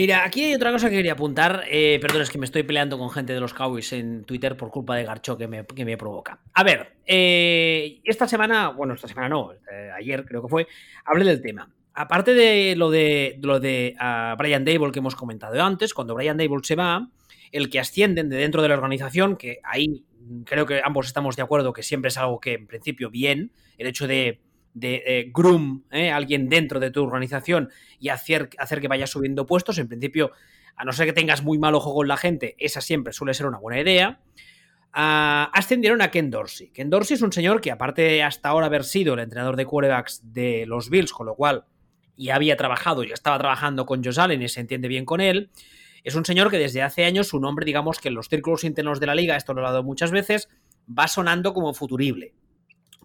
Mira, aquí hay otra cosa que quería apuntar. Eh, perdón, es que me estoy peleando con gente de los Cowboys en Twitter por culpa de Garcho que me, que me provoca. A ver, eh, esta semana, bueno, esta semana no, eh, ayer creo que fue, hablé del tema. Aparte de lo de, lo de uh, Brian Dable que hemos comentado antes, cuando Brian Dable se va, el que ascienden de dentro de la organización, que ahí creo que ambos estamos de acuerdo que siempre es algo que en principio bien, el hecho de de eh, groom, eh, alguien dentro de tu organización y hacer, hacer que vaya subiendo puestos. En principio, a no ser que tengas muy mal ojo con la gente, esa siempre suele ser una buena idea. Ah, ascendieron a Ken Dorsey. Ken Dorsey es un señor que, aparte de hasta ahora haber sido el entrenador de quarterbacks de los Bills, con lo cual ya había trabajado, ya estaba trabajando con Josh Allen y se entiende bien con él. Es un señor que desde hace años su nombre, digamos que en los círculos internos de la liga, esto lo he hablado muchas veces, va sonando como futurible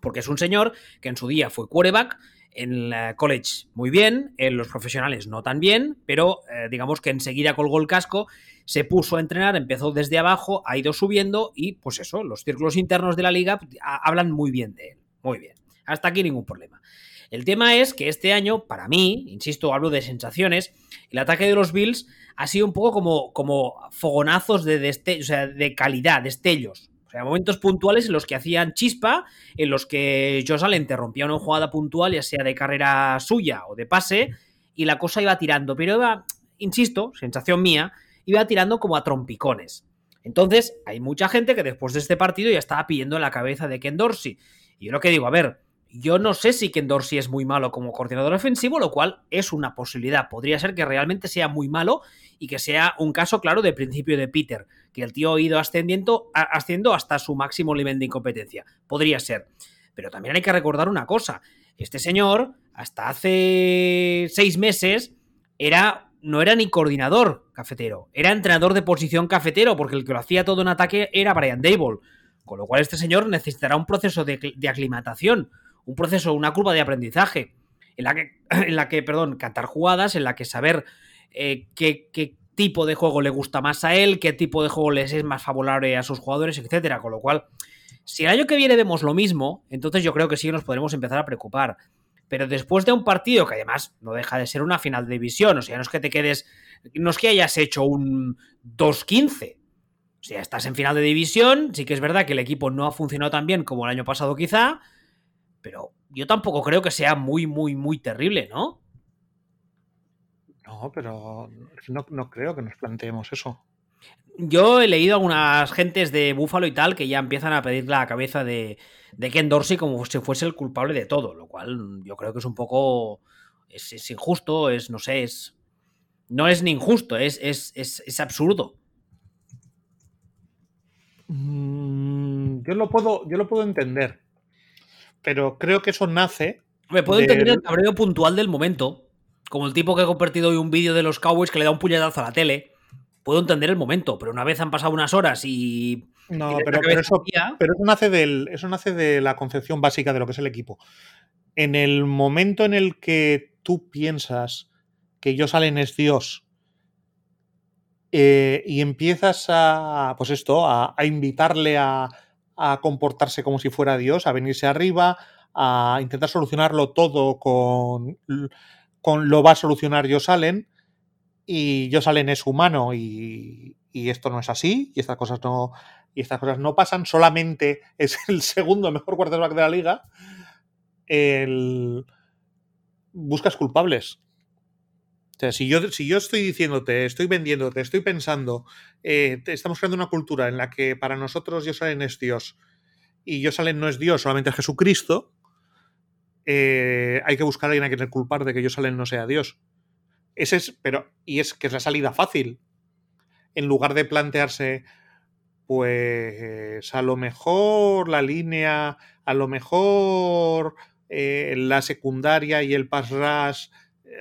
porque es un señor que en su día fue quarterback, en la college muy bien, en los profesionales no tan bien, pero eh, digamos que enseguida colgó el casco, se puso a entrenar, empezó desde abajo, ha ido subiendo y pues eso, los círculos internos de la liga hablan muy bien de él, muy bien, hasta aquí ningún problema. El tema es que este año, para mí, insisto, hablo de sensaciones, el ataque de los Bills ha sido un poco como, como fogonazos de, o sea, de calidad, destellos momentos puntuales en los que hacían chispa, en los que Josh Allen una jugada puntual, ya sea de carrera suya o de pase, y la cosa iba tirando. Pero iba, insisto, sensación mía, iba tirando como a trompicones. Entonces, hay mucha gente que después de este partido ya estaba pidiendo la cabeza de Ken Dorsey. Y yo lo que digo, a ver, yo no sé si Ken Dorsey es muy malo como coordinador ofensivo, lo cual es una posibilidad. Podría ser que realmente sea muy malo y que sea un caso claro de principio de Peter, que el tío ha ido ascendiendo, ascendiendo hasta su máximo nivel de incompetencia. Podría ser. Pero también hay que recordar una cosa. Este señor, hasta hace seis meses, era, no era ni coordinador cafetero, era entrenador de posición cafetero, porque el que lo hacía todo en ataque era Brian Dable. Con lo cual este señor necesitará un proceso de, de aclimatación un proceso, una curva de aprendizaje, en la que, [CLEARS THROAT] en la que perdón, cantar jugadas, en la que saber eh, qué, qué, tipo de juego le gusta más a él, qué tipo de juego les es más favorable a sus jugadores, etcétera. Con lo cual, si el año que viene vemos lo mismo, entonces yo creo que sí nos podremos empezar a preocupar. Pero después de un partido que además no deja de ser una final de división, o sea, no es que te quedes, no es que hayas hecho un 2-15. O sea, estás en final de división, sí que es verdad que el equipo no ha funcionado tan bien como el año pasado quizá, pero yo tampoco creo que sea muy, muy, muy terrible, ¿no?
No, pero no, creo que nos planteemos eso.
Yo he leído a algunas gentes de Búfalo y tal que ya empiezan a pedir la cabeza de, de Ken Dorsey como si fuese el culpable de todo, lo cual yo creo que es un poco. Es, injusto, es, no sé, es. No es ni injusto, es, es, es absurdo.
Mm, yo lo puedo, yo lo puedo entender pero creo que eso nace.
Me puedo entender el cabreo puntual del momento. Como el tipo que ha compartido hoy un vídeo de los Cowboys que le da un puñetazo a la tele. Puedo entender el momento, pero una vez han pasado unas horas y.
No, pero, eso, pero eso, nace del, eso nace de la concepción básica de lo que es el equipo. En el momento en el que tú piensas que ellos salen es Dios eh, y empiezas a, pues esto, a invitarle a, a comportarse como si fuera Dios, a venirse arriba, a intentar solucionarlo todo con, con lo va a solucionar Josalen y Josalen es humano y, y, esto no es así y estas cosas no y estas cosas no pasan, solamente [LAUGHS] es el segundo mejor quarterback de la liga. El... Buscas culpables. O sea, si yo, si yo estoy diciéndote, estoy vendiéndote, estoy pensando, eh, estamos creando una cultura en la que para nosotros Yosalen es Dios y Yosalen no es Dios, solamente es Jesucristo, eh, hay que buscar a alguien a quien culpar de que Yosalen no sea Dios. Ese es, pero, y es que es la salida fácil. En lugar de plantearse, pues a lo mejor la línea, a lo mejor eh, la secundaria y el pass rush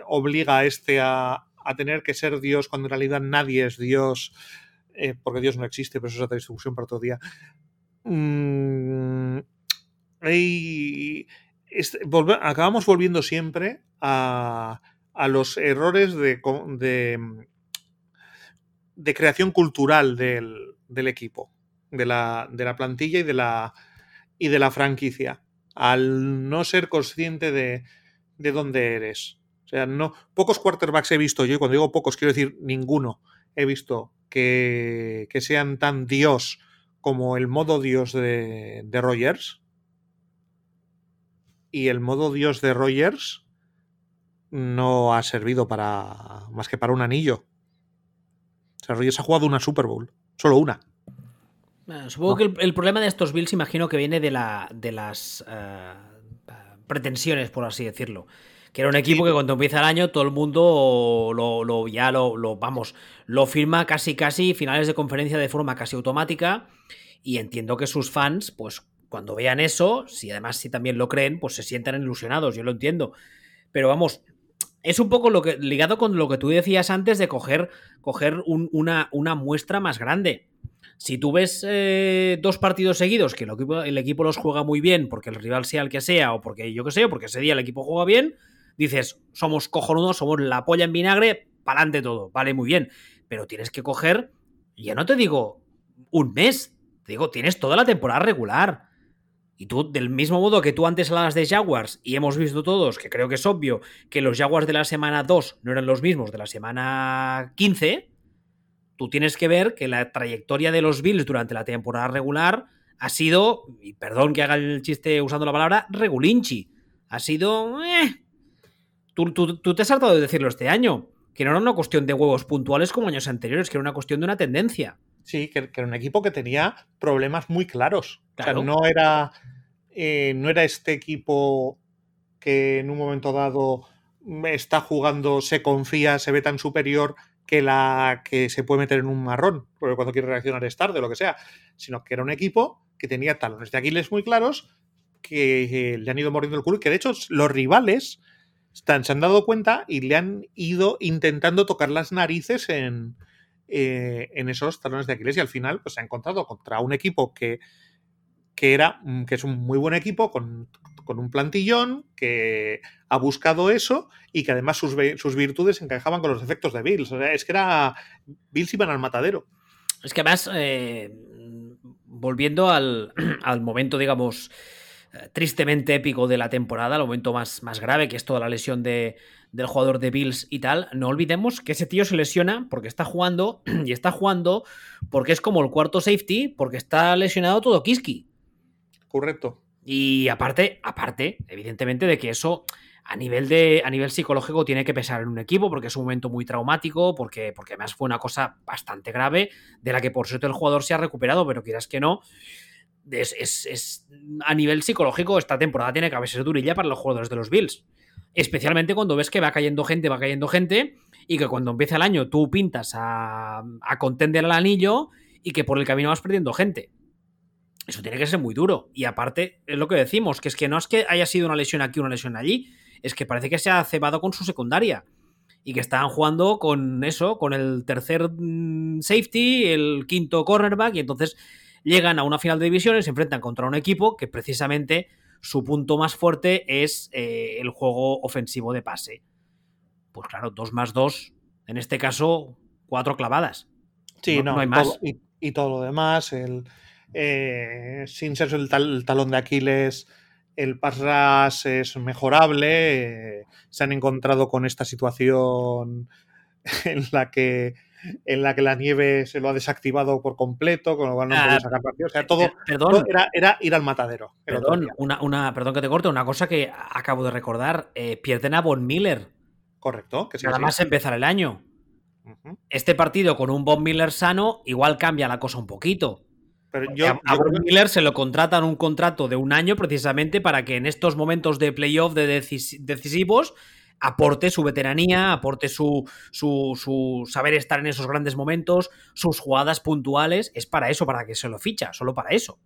obliga a este a, tener que ser Dios cuando en realidad nadie es Dios, eh, porque Dios no existe, pero eso es otra discusión para otro día. Mm, acabamos volviendo siempre a, los errores de, de, creación cultural del, equipo, de la, de la, plantilla y de la, y de la franquicia, al no ser consciente de, de dónde eres O sea, no, pocos quarterbacks he visto yo, y cuando digo pocos quiero decir ninguno, he visto que, que sean tan Dios como el modo Dios de, de Rogers. Y el modo Dios de Rogers no ha servido para más que para un anillo. O sea, Rogers ha jugado una Super Bowl, solo una.
Bueno, supongo no. que el, el, problema de estos Bills, imagino que viene de, la, de las uh, pretensiones, por así decirlo. Que era un equipo que cuando empieza el año todo el mundo lo, lo ya lo, lo, vamos, lo firma casi casi finales de conferencia de forma casi automática. Y entiendo que sus fans, pues cuando vean eso, si además si también lo creen, pues se sientan ilusionados, yo lo entiendo. Pero vamos, es un poco lo que, ligado con lo que tú decías antes de coger, coger un, una, una muestra más grande. Si tú ves eh, dos partidos seguidos que el equipo, el equipo, los juega muy bien, porque el rival sea el que sea, o porque yo que sé, o porque ese día el equipo juega bien, dices, somos cojonudos, somos la polla en vinagre, pa'lante todo, vale, muy bien. Pero tienes que coger, ya no te digo un mes, te digo, tienes toda la temporada regular. Y tú, del mismo modo que tú antes hablabas de Jaguars, y hemos visto todos, que creo que es obvio, que los Jaguars de la semana 2 no eran los mismos de la semana 15, tú tienes que ver que la trayectoria de los Bills durante la temporada regular ha sido, y perdón que haga el chiste usando la palabra, regulinchi. Ha sido... Eh. Tú, tú, tú, te has hartado de decirlo este año, que no era una cuestión de huevos puntuales como años anteriores, que era una cuestión de una tendencia.
Sí, que, que era un equipo que tenía problemas muy claros. Claro. O sea, no era, eh, no era este equipo que en un momento dado está jugando, se confía, se ve tan superior que la que se puede meter en un marrón, porque cuando quiere reaccionar es tarde, lo que sea, sino que era un equipo que tenía talones de Aquiles muy claros, que eh, le han ido mordiendo el culo y que de hecho los rivales están, se han dado cuenta y le han ido intentando tocar las narices en, eh, en esos talones de Aquiles y al final pues se ha encontrado contra un equipo que, que era que es un muy buen equipo con, con un plantillón que ha buscado eso y que además sus, sus virtudes encajaban con los defectos de Bills. O sea, es que era. Bills iban al matadero.
Es que además, eh, volviendo al, [CLEARS THROAT] al, momento, digamos, tristemente épico de la temporada, el momento más, más grave, que es toda la lesión de, del jugador de Bills y tal, no olvidemos que ese tío se lesiona porque está jugando [CLEARS THROAT] y está jugando porque es como el cuarto safety, porque está lesionado todo Kiski.
Correcto.
Y aparte, aparte, evidentemente, de que eso a nivel, de, a nivel psicológico tiene que pesar en un equipo porque es un momento muy traumático, porque, porque además fue una cosa bastante grave de la que por suerte el jugador se ha recuperado, pero quieras que no, es, es, es, a nivel psicológico esta temporada tiene que ser durilla para los jugadores de los Bills. Especialmente cuando ves que va cayendo gente, va cayendo gente, y que cuando empieza el año tú pintas a, a contender al anillo y que por el camino vas perdiendo gente. Eso tiene que ser muy duro. Y aparte, es lo que decimos, que es que no es que haya sido una lesión aquí, una lesión allí, es que parece que se ha cebado con su secundaria. Y que estaban jugando con eso, con el tercer safety, el quinto cornerback, y entonces llegan a una final de divisiones, se enfrentan contra un equipo que precisamente su punto más fuerte es eh, el juego ofensivo de pase. Pues claro, dos más dos, en este caso, cuatro clavadas.
Sí, no, no, no hay más. Todo, y, y, todo lo demás, el, eh, sin ser el, tal, el, talón de Aquiles, el pass rush es mejorable. Eh, se han encontrado con esta situación [LAUGHS] en la que en la que la nieve se lo ha desactivado por completo, con lo cual no ah, puede sacar partido. O sea, todo,
perdón,
todo era, era, ir al matadero.
Perdón, una, una, perdón que te corte, una cosa que acabo de recordar. Eh, pierden a Von Miller.
Correcto. Que sí,
Nada
sí.
más empezar el año. Uh -huh. Este partido con un Von Miller sano, igual cambia la cosa un poquito.
Pero yo,
a, a Von Miller se lo contratan un contrato de un año precisamente para que en estos momentos de playoff de decis decisivos aporte su veteranía, aporte su, su, su, saber estar en esos grandes momentos, sus jugadas puntuales. Es para eso, para que se lo ficha, solo para eso.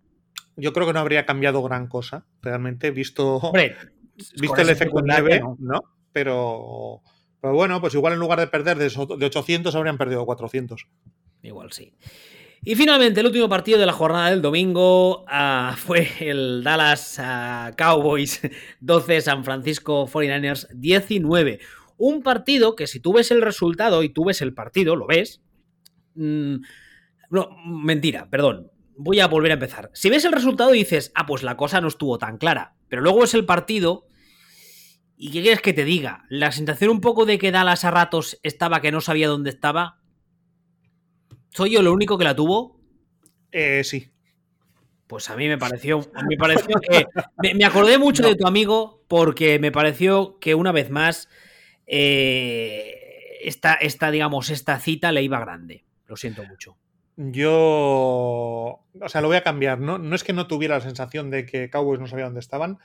Yo creo que no habría cambiado gran cosa, realmente, visto, Hombre, [LAUGHS] visto el efecto nieve, ¿no? ¿no? Pero, pero bueno, pues igual en lugar de perder de 800 habrían perdido 400.
Igual sí. Y finalmente, el último partido de la jornada del domingo uh, [LAUGHS] fue el Dallas uh, Cowboys [LAUGHS] 12, San Francisco 49ers 19. Un partido que si tú ves el resultado y tú ves el partido, lo ves. Mmm, no, mentira, perdón. Voy a volver a empezar. Si ves el resultado dices, ah, pues la cosa no estuvo tan clara. Pero luego es el partido ¿Y qué quieres que te diga? La sensación un poco de que Dallas a ratos estaba que no sabía dónde estaba. ¿Soy yo lo único que la tuvo?
Eh, sí.
Pues a mí me pareció, me pareció que. Me, acordé mucho [LAUGHS] de tu amigo porque me pareció que una vez más eh, esta, esta, digamos, esta cita le iba grande. Lo siento mucho.
Yo. O sea, lo voy a cambiar. No, no es que no tuviera la sensación de que Cowboys no sabía dónde estaban,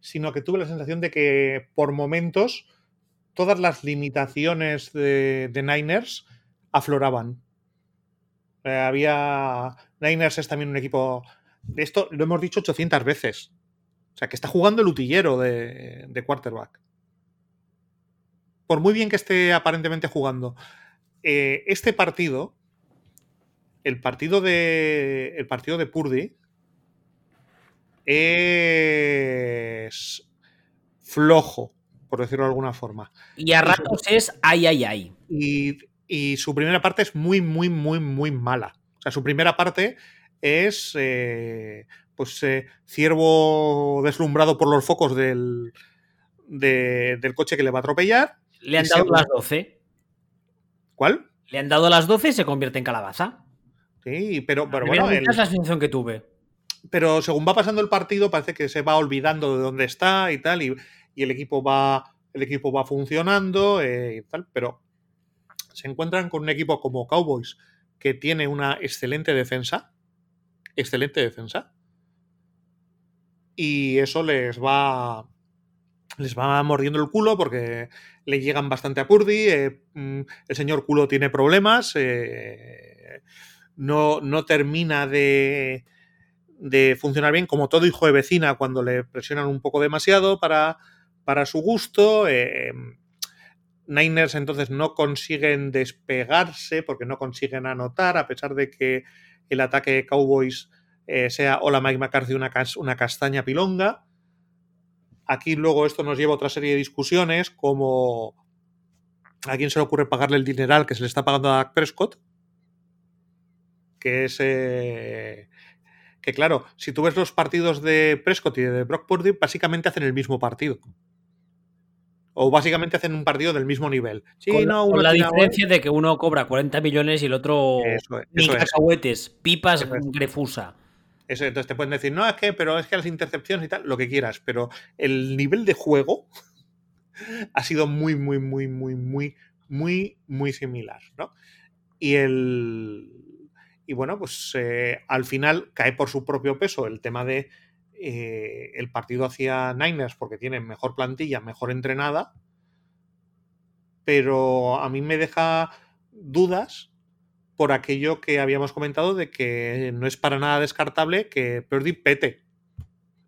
sino que tuve la sensación de que por momentos todas las limitaciones de, Niners afloraban. Eh, había. Niners es también un equipo. De esto lo hemos dicho 800 veces. O sea, que está jugando el utillero de, de quarterback. Por muy bien que esté aparentemente jugando, eh, este partido, el partido de. El partido de Purdy, es flojo, por decirlo de alguna forma.
Y a ratos es ay, ay, ay.
Y, su primera parte es muy, muy, muy, muy mala. O sea, su primera parte es eh, pues eh, ciervo deslumbrado por los focos del, del coche que le va a atropellar.
Le han dado las 12.
¿Cuál?
Le han dado las 12 y se convierte en calabaza.
Sí, pero, pero bueno.
Es la sensación que tuve
pero según va pasando el partido parece que se va olvidando de dónde está y tal, y, el equipo va el equipo va funcionando eh, y tal, pero se encuentran con un equipo como Cowboys que tiene una excelente defensa, excelente defensa, y eso les va les va mordiendo el culo porque le llegan bastante a Purdy, eh, mm, el señor culo tiene problemas, eh, no, no termina de de funcionar bien, como todo hijo de vecina, cuando le presionan un poco demasiado para, para su gusto. Eh, Niners entonces no consiguen despegarse porque no consiguen anotar, a pesar de que el ataque de Cowboys eh, sea hola Mike McCarthy una, castaña pilonga. Aquí luego esto nos lleva a otra serie de discusiones como a quién se le ocurre pagarle el dineral que se le está pagando a Prescott, que es eh, que claro, si tú ves los partidos de Prescott y de Brock Purdy, básicamente hacen el mismo partido. O básicamente hacen un partido del mismo nivel.
Sí, con, no, la diferencia de que uno cobra 40 millones y el otro eso, ni cacahuetes, pipas grefusa.
Eso, entonces te pueden decir, no, es que, pero es que las intercepciones y tal, lo que quieras, pero el nivel de juego ha sido muy, muy, muy, muy, muy, muy, muy similar, ¿no? Y el, y bueno, pues eh, al final cae por su propio peso el tema de eh, el partido hacia Niners porque tiene mejor plantilla, mejor entrenada. Pero a mí me deja dudas por aquello que habíamos comentado de que no es para nada descartable que Purdy pete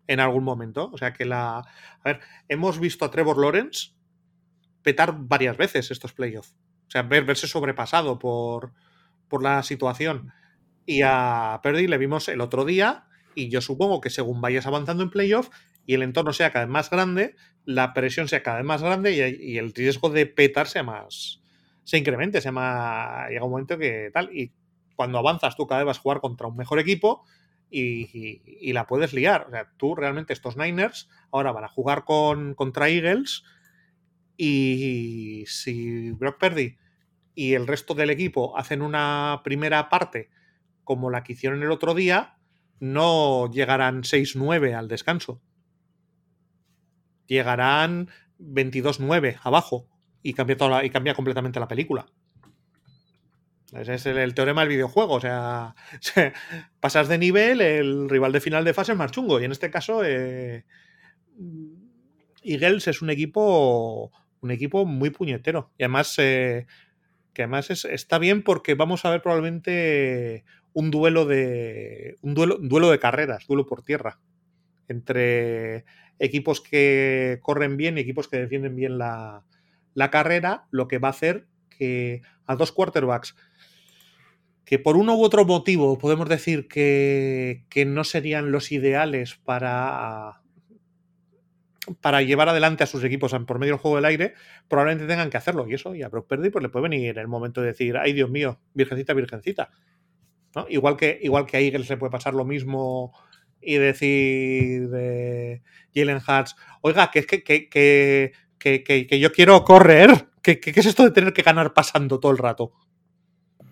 en algún momento. O sea que la. A ver, hemos visto a Trevor Lawrence petar varias veces estos playoffs. O sea, verse sobrepasado por, por la situación. Y a Purdy le vimos el otro día y yo supongo que según vayas avanzando en playoff y el entorno sea cada vez más grande, la presión sea cada vez más grande y, el riesgo de petar sea más se incremente, sea más llega un momento que tal y cuando avanzas tú cada vez vas a jugar contra un mejor equipo y, la puedes liar. O sea, tú realmente estos Niners ahora van a jugar con, contra Eagles y si Brock Purdy y el resto del equipo hacen una primera parte como la que hicieron el otro día, no llegarán 6-9 al descanso. Llegarán 22-9 abajo y cambia, toda y cambia completamente la película. Ese es el, teorema del videojuego. O sea, [LAUGHS] pasas de nivel, el rival de final de fase es más chungo. Y en este caso, eh, Eagles es un equipo. Un equipo muy puñetero. Y además, eh, que además está bien porque vamos a ver probablemente un duelo de. un duelo, duelo de carreras, duelo por tierra. Entre equipos que corren bien y equipos que defienden bien la, carrera, lo que va a hacer que a dos quarterbacks que por uno u otro motivo podemos decir que, que no serían los ideales para, para llevar adelante a sus equipos por medio del juego del aire, probablemente tengan que hacerlo. Y eso, y a Brock Purdy pues le puede venir el momento de decir, ay Dios mío, virgencita, virgencita. Igual, que, igual que a Eagles le puede pasar lo mismo y decir de Jalen Hurts, oiga, que es que, que, yo quiero correr. ¿Qué, es esto de tener que ganar pasando todo el rato?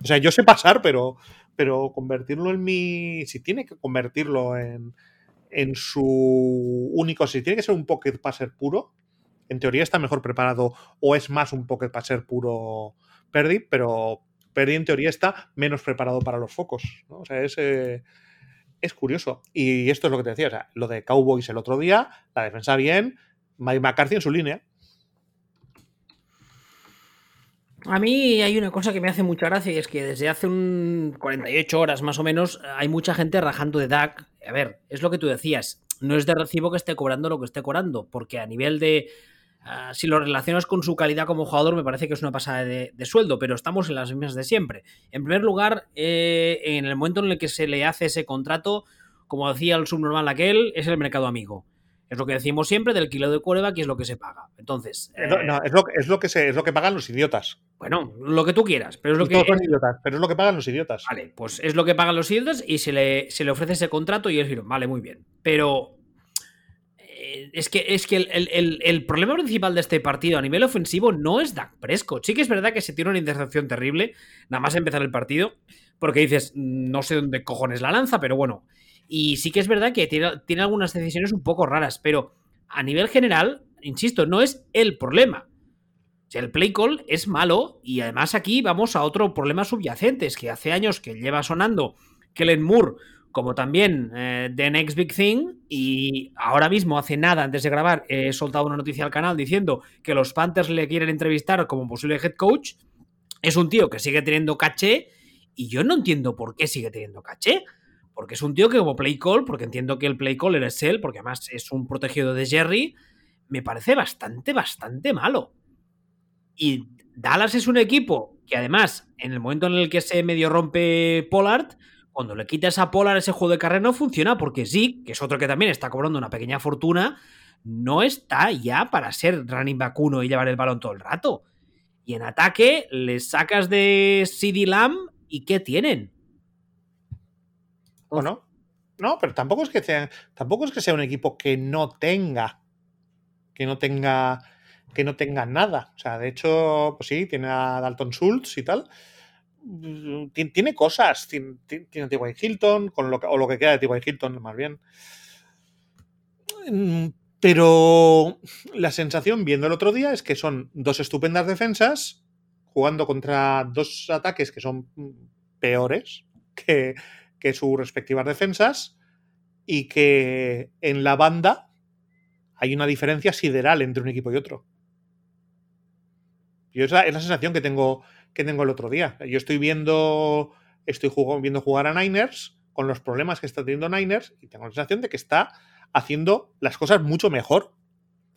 O sea, yo sé pasar, pero, pero convertirlo en mi. Si tiene que convertirlo en, en su único. Si tiene que ser un pocket passer puro, en teoría está mejor preparado o es más un pocket passer puro Perdi, pero Perdi en teoría está menos preparado para los focos. O sea, es, eh, es curioso. Y esto es lo que te decía, o sea, lo de Cowboys el otro día, la defensa bien, Mike McCarthy en su línea.
A mí hay una cosa que me hace mucha gracia y es que desde hace un 48 horas más o menos hay mucha gente rajando de Dak. A ver, es lo que tú decías, no es de recibo que esté cobrando lo que esté cobrando, porque a nivel de... Ah, si lo relacionas con su calidad como jugador, me parece que es una pasada de, sueldo, pero estamos en las mismas de siempre. En primer lugar, eh, en el momento en el que se le hace ese contrato, como decía el subnormal aquel, es el mercado amigo. Es lo que decimos siempre del kilo de cuerva, que es lo que se paga. Entonces.
no, eh, es, lo, es, lo, que se, es lo que pagan los idiotas.
Bueno, lo que tú quieras, pero es lo que.
idiotas, pero es lo que pagan los idiotas.
Vale, pues es lo que pagan los idiotas y se le, se le ofrece ese contrato y él dice, vale, muy bien. Pero. Es que, es que el, problema principal de este partido a nivel ofensivo no es Dak Prescott. Sí que es verdad que se tiene una intercepción terrible, nada más empezar el partido, porque dices, no sé dónde cojones la lanza, pero bueno. Y sí que es verdad que tiene, algunas decisiones un poco raras, pero a nivel general, insisto, no es el problema. El play call es malo y además aquí vamos a otro problema subyacente, es que hace años que lleva sonando Kellen Moore como también eh, The Next Big Thing y ahora mismo, hace nada, antes de grabar, he soltado una noticia al canal diciendo que los Panthers le quieren entrevistar como posible head coach. Es un tío que sigue teniendo caché y yo no entiendo por qué sigue teniendo caché. Porque es un tío que como play call, porque entiendo que el play caller es él, porque además es un protegido de Jerry, me parece bastante, bastante malo. Y Dallas es un equipo que además, en el momento en el que se medio rompe Pollard, cuando le quitas a Pollard ese juego de carrera no funciona, porque sí, que es otro que también está cobrando una pequeña fortuna, no está ya para ser running back uno y llevar el balón todo el rato. Y en ataque le sacas de CD Lamb y ¿qué tienen?
¿O no? No, pero tampoco es que sea, tampoco es que sea un equipo que no tenga, que no tenga, que no tenga nada. O sea, de hecho, pues sí, tiene a Dalton Schultz y tal. Mm, tiene cosas, tiene, a T.Y. Hilton, con lo o lo que queda de T.Y. Hilton, más bien. Mm, pero la sensación viendo el otro día es que son dos estupendas defensas jugando contra dos ataques que son peores que, que sus respectivas defensas y que en la banda hay una diferencia sideral entre un equipo y otro. Yo es la, sensación que tengo, que tengo el otro día. Yo estoy viendo, estoy viendo jugar a Niners con los problemas que está teniendo Niners y tengo la sensación de que está haciendo las cosas mucho mejor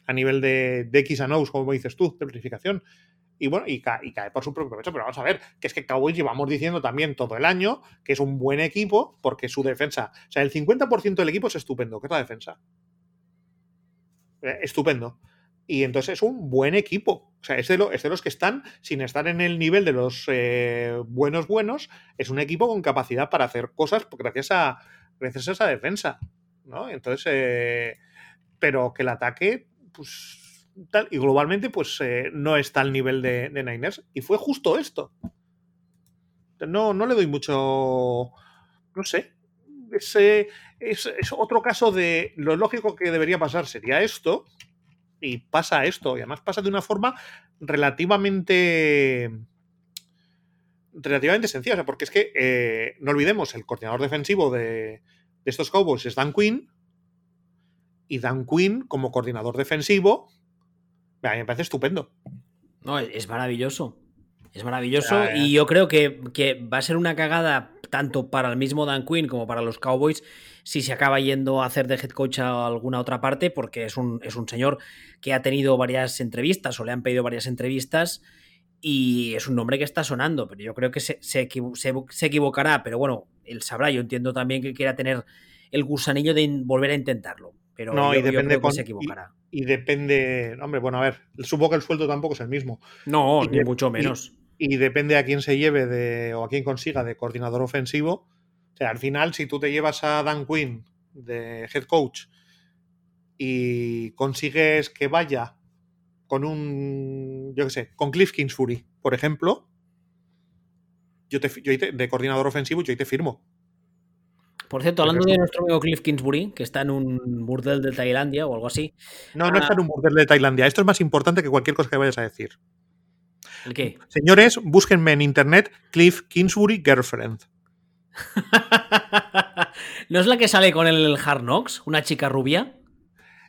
a nivel de, de X and O's, como dices tú, de planificación y bueno, y, cae por su propio pecho. Pero vamos a ver, que es que Cowboys llevamos diciendo también todo el año que es un buen equipo porque su defensa, o sea, el 50% del equipo es estupendo, que es la defensa. Eh, estupendo. Y entonces es un buen equipo. O sea, es de, los que están, sin estar en el nivel de los eh, buenos buenos, es un equipo con capacidad para hacer cosas gracias a, esa defensa. ¿no? Entonces, eh, pero que el ataque, pues y globalmente pues eh, no está al nivel de, Niners. Y fue justo esto. No, no le doy mucho, no sé, ese es, otro caso de lo lógico que debería pasar sería esto y pasa esto y además pasa de una forma relativamente relativamente sencilla porque es que eh, no olvidemos el coordinador defensivo de, de, estos Cowboys es Dan Quinn y Dan Quinn como coordinador defensivo a mí me parece estupendo.
No, es maravilloso. Es maravilloso y yo creo que, va a ser una cagada tanto para el mismo Dan Quinn como para los Cowboys si se acaba yendo a hacer de head coach a alguna otra parte, porque es un, es un señor que ha tenido varias entrevistas o le han pedido varias entrevistas y es un nombre que está sonando, pero yo creo que se, se, se equivocará, pero bueno, él sabrá, yo entiendo también que quiera tener el gusanillo de volver a intentarlo. Pero
no, y depende
que se equivocará.
Y, depende. Hombre, bueno, a ver, supongo que el sueldo tampoco es el mismo.
No, ni mucho menos.
Y, depende a quién se lleve de, o a quién consiga de coordinador ofensivo. O sea, al final, si tú te llevas a Dan Quinn de head coach y consigues que vaya con un, yo qué sé, con Cliff Kingsbury, por ejemplo, yo te, yo de coordinador ofensivo, yo ahí te firmo.
Por cierto, hablando de nuestro amigo Cliff Kingsbury, que está en un burdel de Tailandia o algo así.
No, no está en un burdel de Tailandia. Esto es más importante que cualquier cosa que vayas a decir.
¿El qué?
Señores, búsquenme en internet Cliff Kingsbury Girlfriend. [LAUGHS]
¿No es la que sale con el Hard Knocks? ¿Una chica rubia?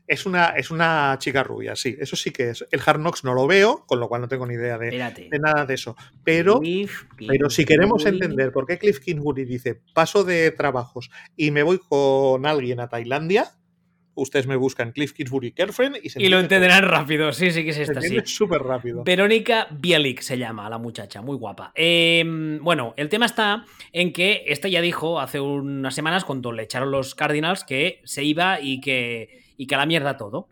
Es una, es una chica rubia, sí. Eso sí que es. El Hard Knocks no lo veo, con lo cual no tengo ni idea de, de nada de eso. Pero, pero si queremos entender por qué Cliff Kingsbury dice paso de trabajos y me voy con alguien a Tailandia, ustedes me buscan Cliff Kingsbury Girlfriend
y, lo entenderán rápido. Sí, sí que es esta, sí.
súper rápido.
Verónica Bielik se llama la muchacha, muy guapa. Em, bueno, el tema está en que esta ya dijo hace unas semanas cuando le echaron los Cardinals que se iba y que y que a la mierda todo.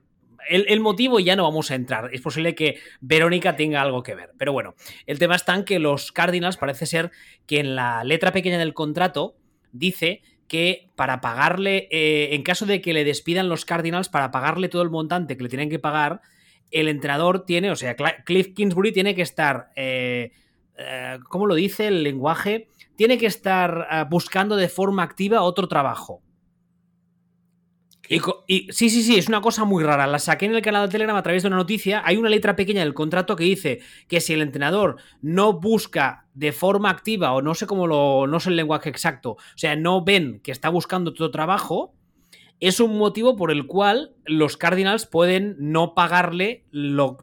El, motivo ya no vamos a entrar. Es posible que Verónica tenga algo que ver. Pero bueno, el tema está en que los Cardinals parece ser que en la letra pequeña del contrato dice que para pagarle, eh, en caso de que le despidan los Cardinals, para pagarle todo el montante que le tienen que pagar, el entrenador tiene, o sea, Cliff Kingsbury tiene que estar, eh, eh, ¿cómo lo dice el lenguaje? Tiene que estar buscando de forma activa otro trabajo. Y, sí, sí, sí, es una cosa muy rara. La saqué en el canal de Telegram a través de una noticia. Hay una letra pequeña del contrato que dice que si el entrenador no busca de forma activa, o no sé cómo lo. no sé el lenguaje exacto, o sea, no ven que está buscando todo trabajo, es un motivo por el cual los Cardinals pueden no pagarle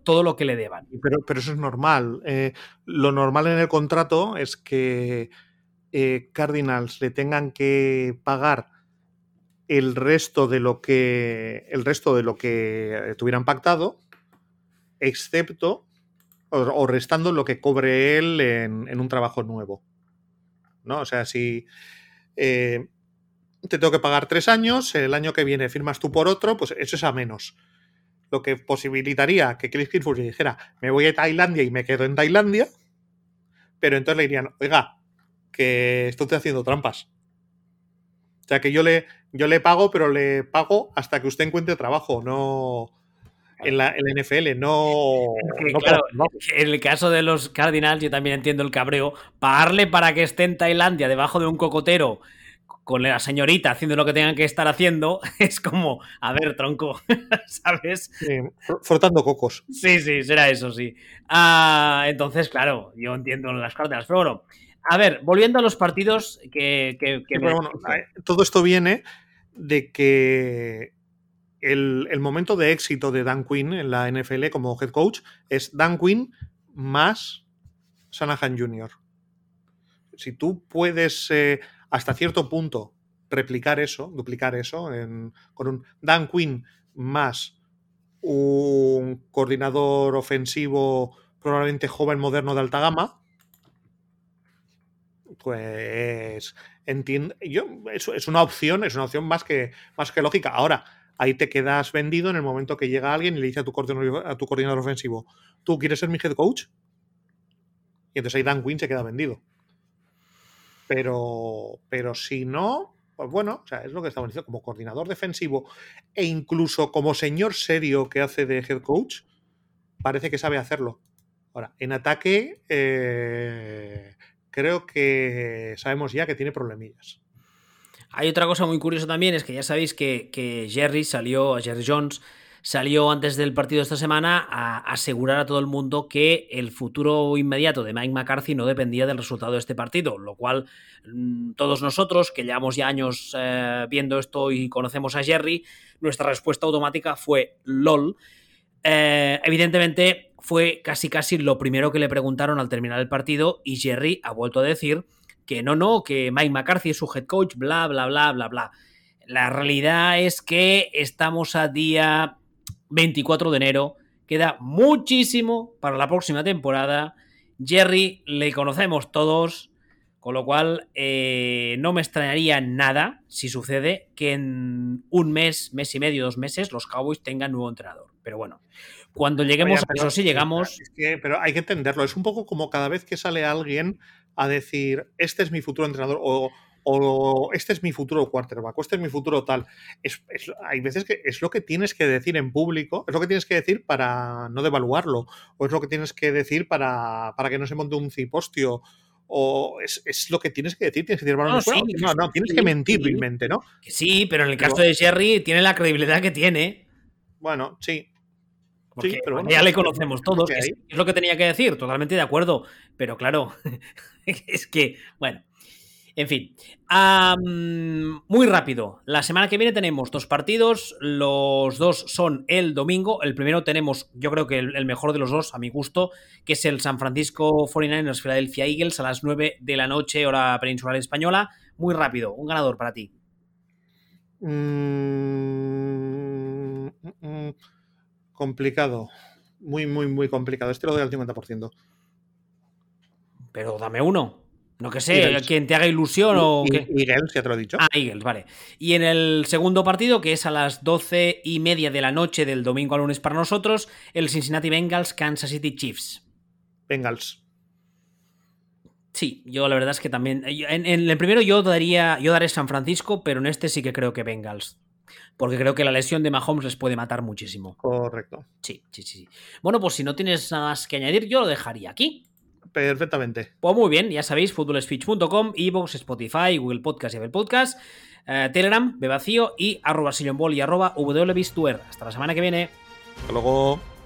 todo lo que le deban.
Pero, pero eso es normal. Eh, lo normal en el contrato es que eh, Cardinals le tengan que pagar el resto de lo que el resto de lo que tuvieran pactado, excepto o, restando lo que cobre él en, un trabajo nuevo. ¿No? O sea, si eh, te tengo que pagar tres años, el año que viene firmas tú por otro, pues eso es a menos. Lo que posibilitaría que Chris Kingsbury dijera, me voy a Tailandia y me quedo en Tailandia, pero entonces le dirían, oiga, que estoy haciendo trampas. O sea, que yo le, yo le pago, pero le pago hasta que usted encuentre trabajo, no en la, NFL, no,
En el caso de los Cardinals, yo también entiendo el cabreo. Pagarle para que esté en Tailandia debajo de un cocotero con la señorita haciendo lo que tengan que estar haciendo, [LAUGHS] es como, a ver, tronco, [LAUGHS] ¿sabes?
frotando cocos.
Sí, sí, será eso, sí. Ah, entonces, claro, yo entiendo las Cardinals, pero bueno, a ver, volviendo a los partidos que...
todo esto viene de que el, momento de éxito de Dan Quinn en la NFL como head coach es Dan Quinn más Sanahan Jr. Si tú puedes eh, hasta cierto punto replicar eso, duplicar eso con un Dan Quinn más un coordinador ofensivo probablemente joven, moderno de alta gama, pues entiendo, yo, es, es una opción, es una opción más que, más que lógica. Ahora, ahí te quedas vendido en el momento que llega alguien y le dice a tu coordinador, tu ofensivo, ¿tú quieres ser mi head coach? Y entonces ahí Dan Quinn se queda vendido. Pero, pero si no, pues bueno, o sea, es lo que estamos diciendo, como coordinador defensivo e incluso como señor serio que hace de head coach, parece que sabe hacerlo. Ahora, en ataque, eh, creo que sabemos ya que tiene problemillas.
Hay otra cosa muy curiosa también, es que ya sabéis que, Jerry salió, Jerry Jones salió antes del partido esta semana a asegurar a todo el mundo que el futuro inmediato de Mike McCarthy no dependía del resultado de este partido, lo cual mm, todos nosotros, que llevamos ya años eh, viendo esto y conocemos a Jerry, nuestra respuesta automática fue LOL. Eh, evidentemente, fue casi casi lo primero que le preguntaron al terminar el partido y Jerry ha vuelto a decir que no, no, que Mike McCarthy es su head coach, bla, bla, bla, bla, bla. La realidad es que estamos a día 24 de enero, queda muchísimo para la próxima temporada. Jerry le conocemos todos, con lo cual eh, no me extrañaría nada si sucede que en un mes, mes y medio, dos meses, los Cowboys tengan nuevo entrenador. Pero bueno, cuando lleguemos a eso, sí llegamos.
pero hay que entenderlo. Es un poco como cada vez que sale alguien a decir, este es mi futuro entrenador, o, o este es mi futuro quarterback, o este es mi futuro tal. Es, hay veces que es lo que tienes que decir en público, es lo que tienes que decir para no devaluarlo, o es lo que tienes que decir para, para que no se monte un cipostio o es, es, lo que tienes que decir, tienes que decir, no, no, no, tienes que mentir sí. ¿no?
Sí, pero en el caso de Sherry tiene la credibilidad que tiene.
Bueno, sí.
Sí, pero ya le conocemos todos. Es, es, lo que tenía que decir, totalmente de acuerdo. Pero claro, [LAUGHS] es que, bueno. En fin, muy rápido. La semana que viene tenemos dos partidos. Los dos son el domingo. El primero tenemos, yo creo que el, mejor de los dos, a mi gusto, que es el San Francisco 49ers Philadelphia Eagles a las 9 de la noche, hora peninsular española. Muy rápido. Un ganador para ti.
Mm, mm, mm, complicado. Muy, muy, muy complicado. Este lo doy al 50%.
Pero dame uno. No que sé, quien te haga ilusión o qué.
Eagles, ya te lo he dicho.
Ah, Eagles, vale. Y en el segundo partido, que es a las doce y media de la noche del domingo al lunes para nosotros, el Cincinnati Bengals, Kansas City Chiefs.
Bengals.
Sí, yo la verdad es que también. En, el primero yo daría. Yo daré San Francisco, pero en este sí que creo que Bengals. Porque creo que la lesión de Mahomes les puede matar muchísimo.
Correcto.
Sí, sí, sí. Bueno, pues si no tienes nada más que añadir, yo lo dejaría aquí.
Perfectamente.
Pues muy bien, ya sabéis, futbolspeech.com, Evox, Spotify, Google Podcast y Apple Podcast, eh, Telegram, Bebacío y arroba y arroba Hasta la semana que viene.
Hasta luego.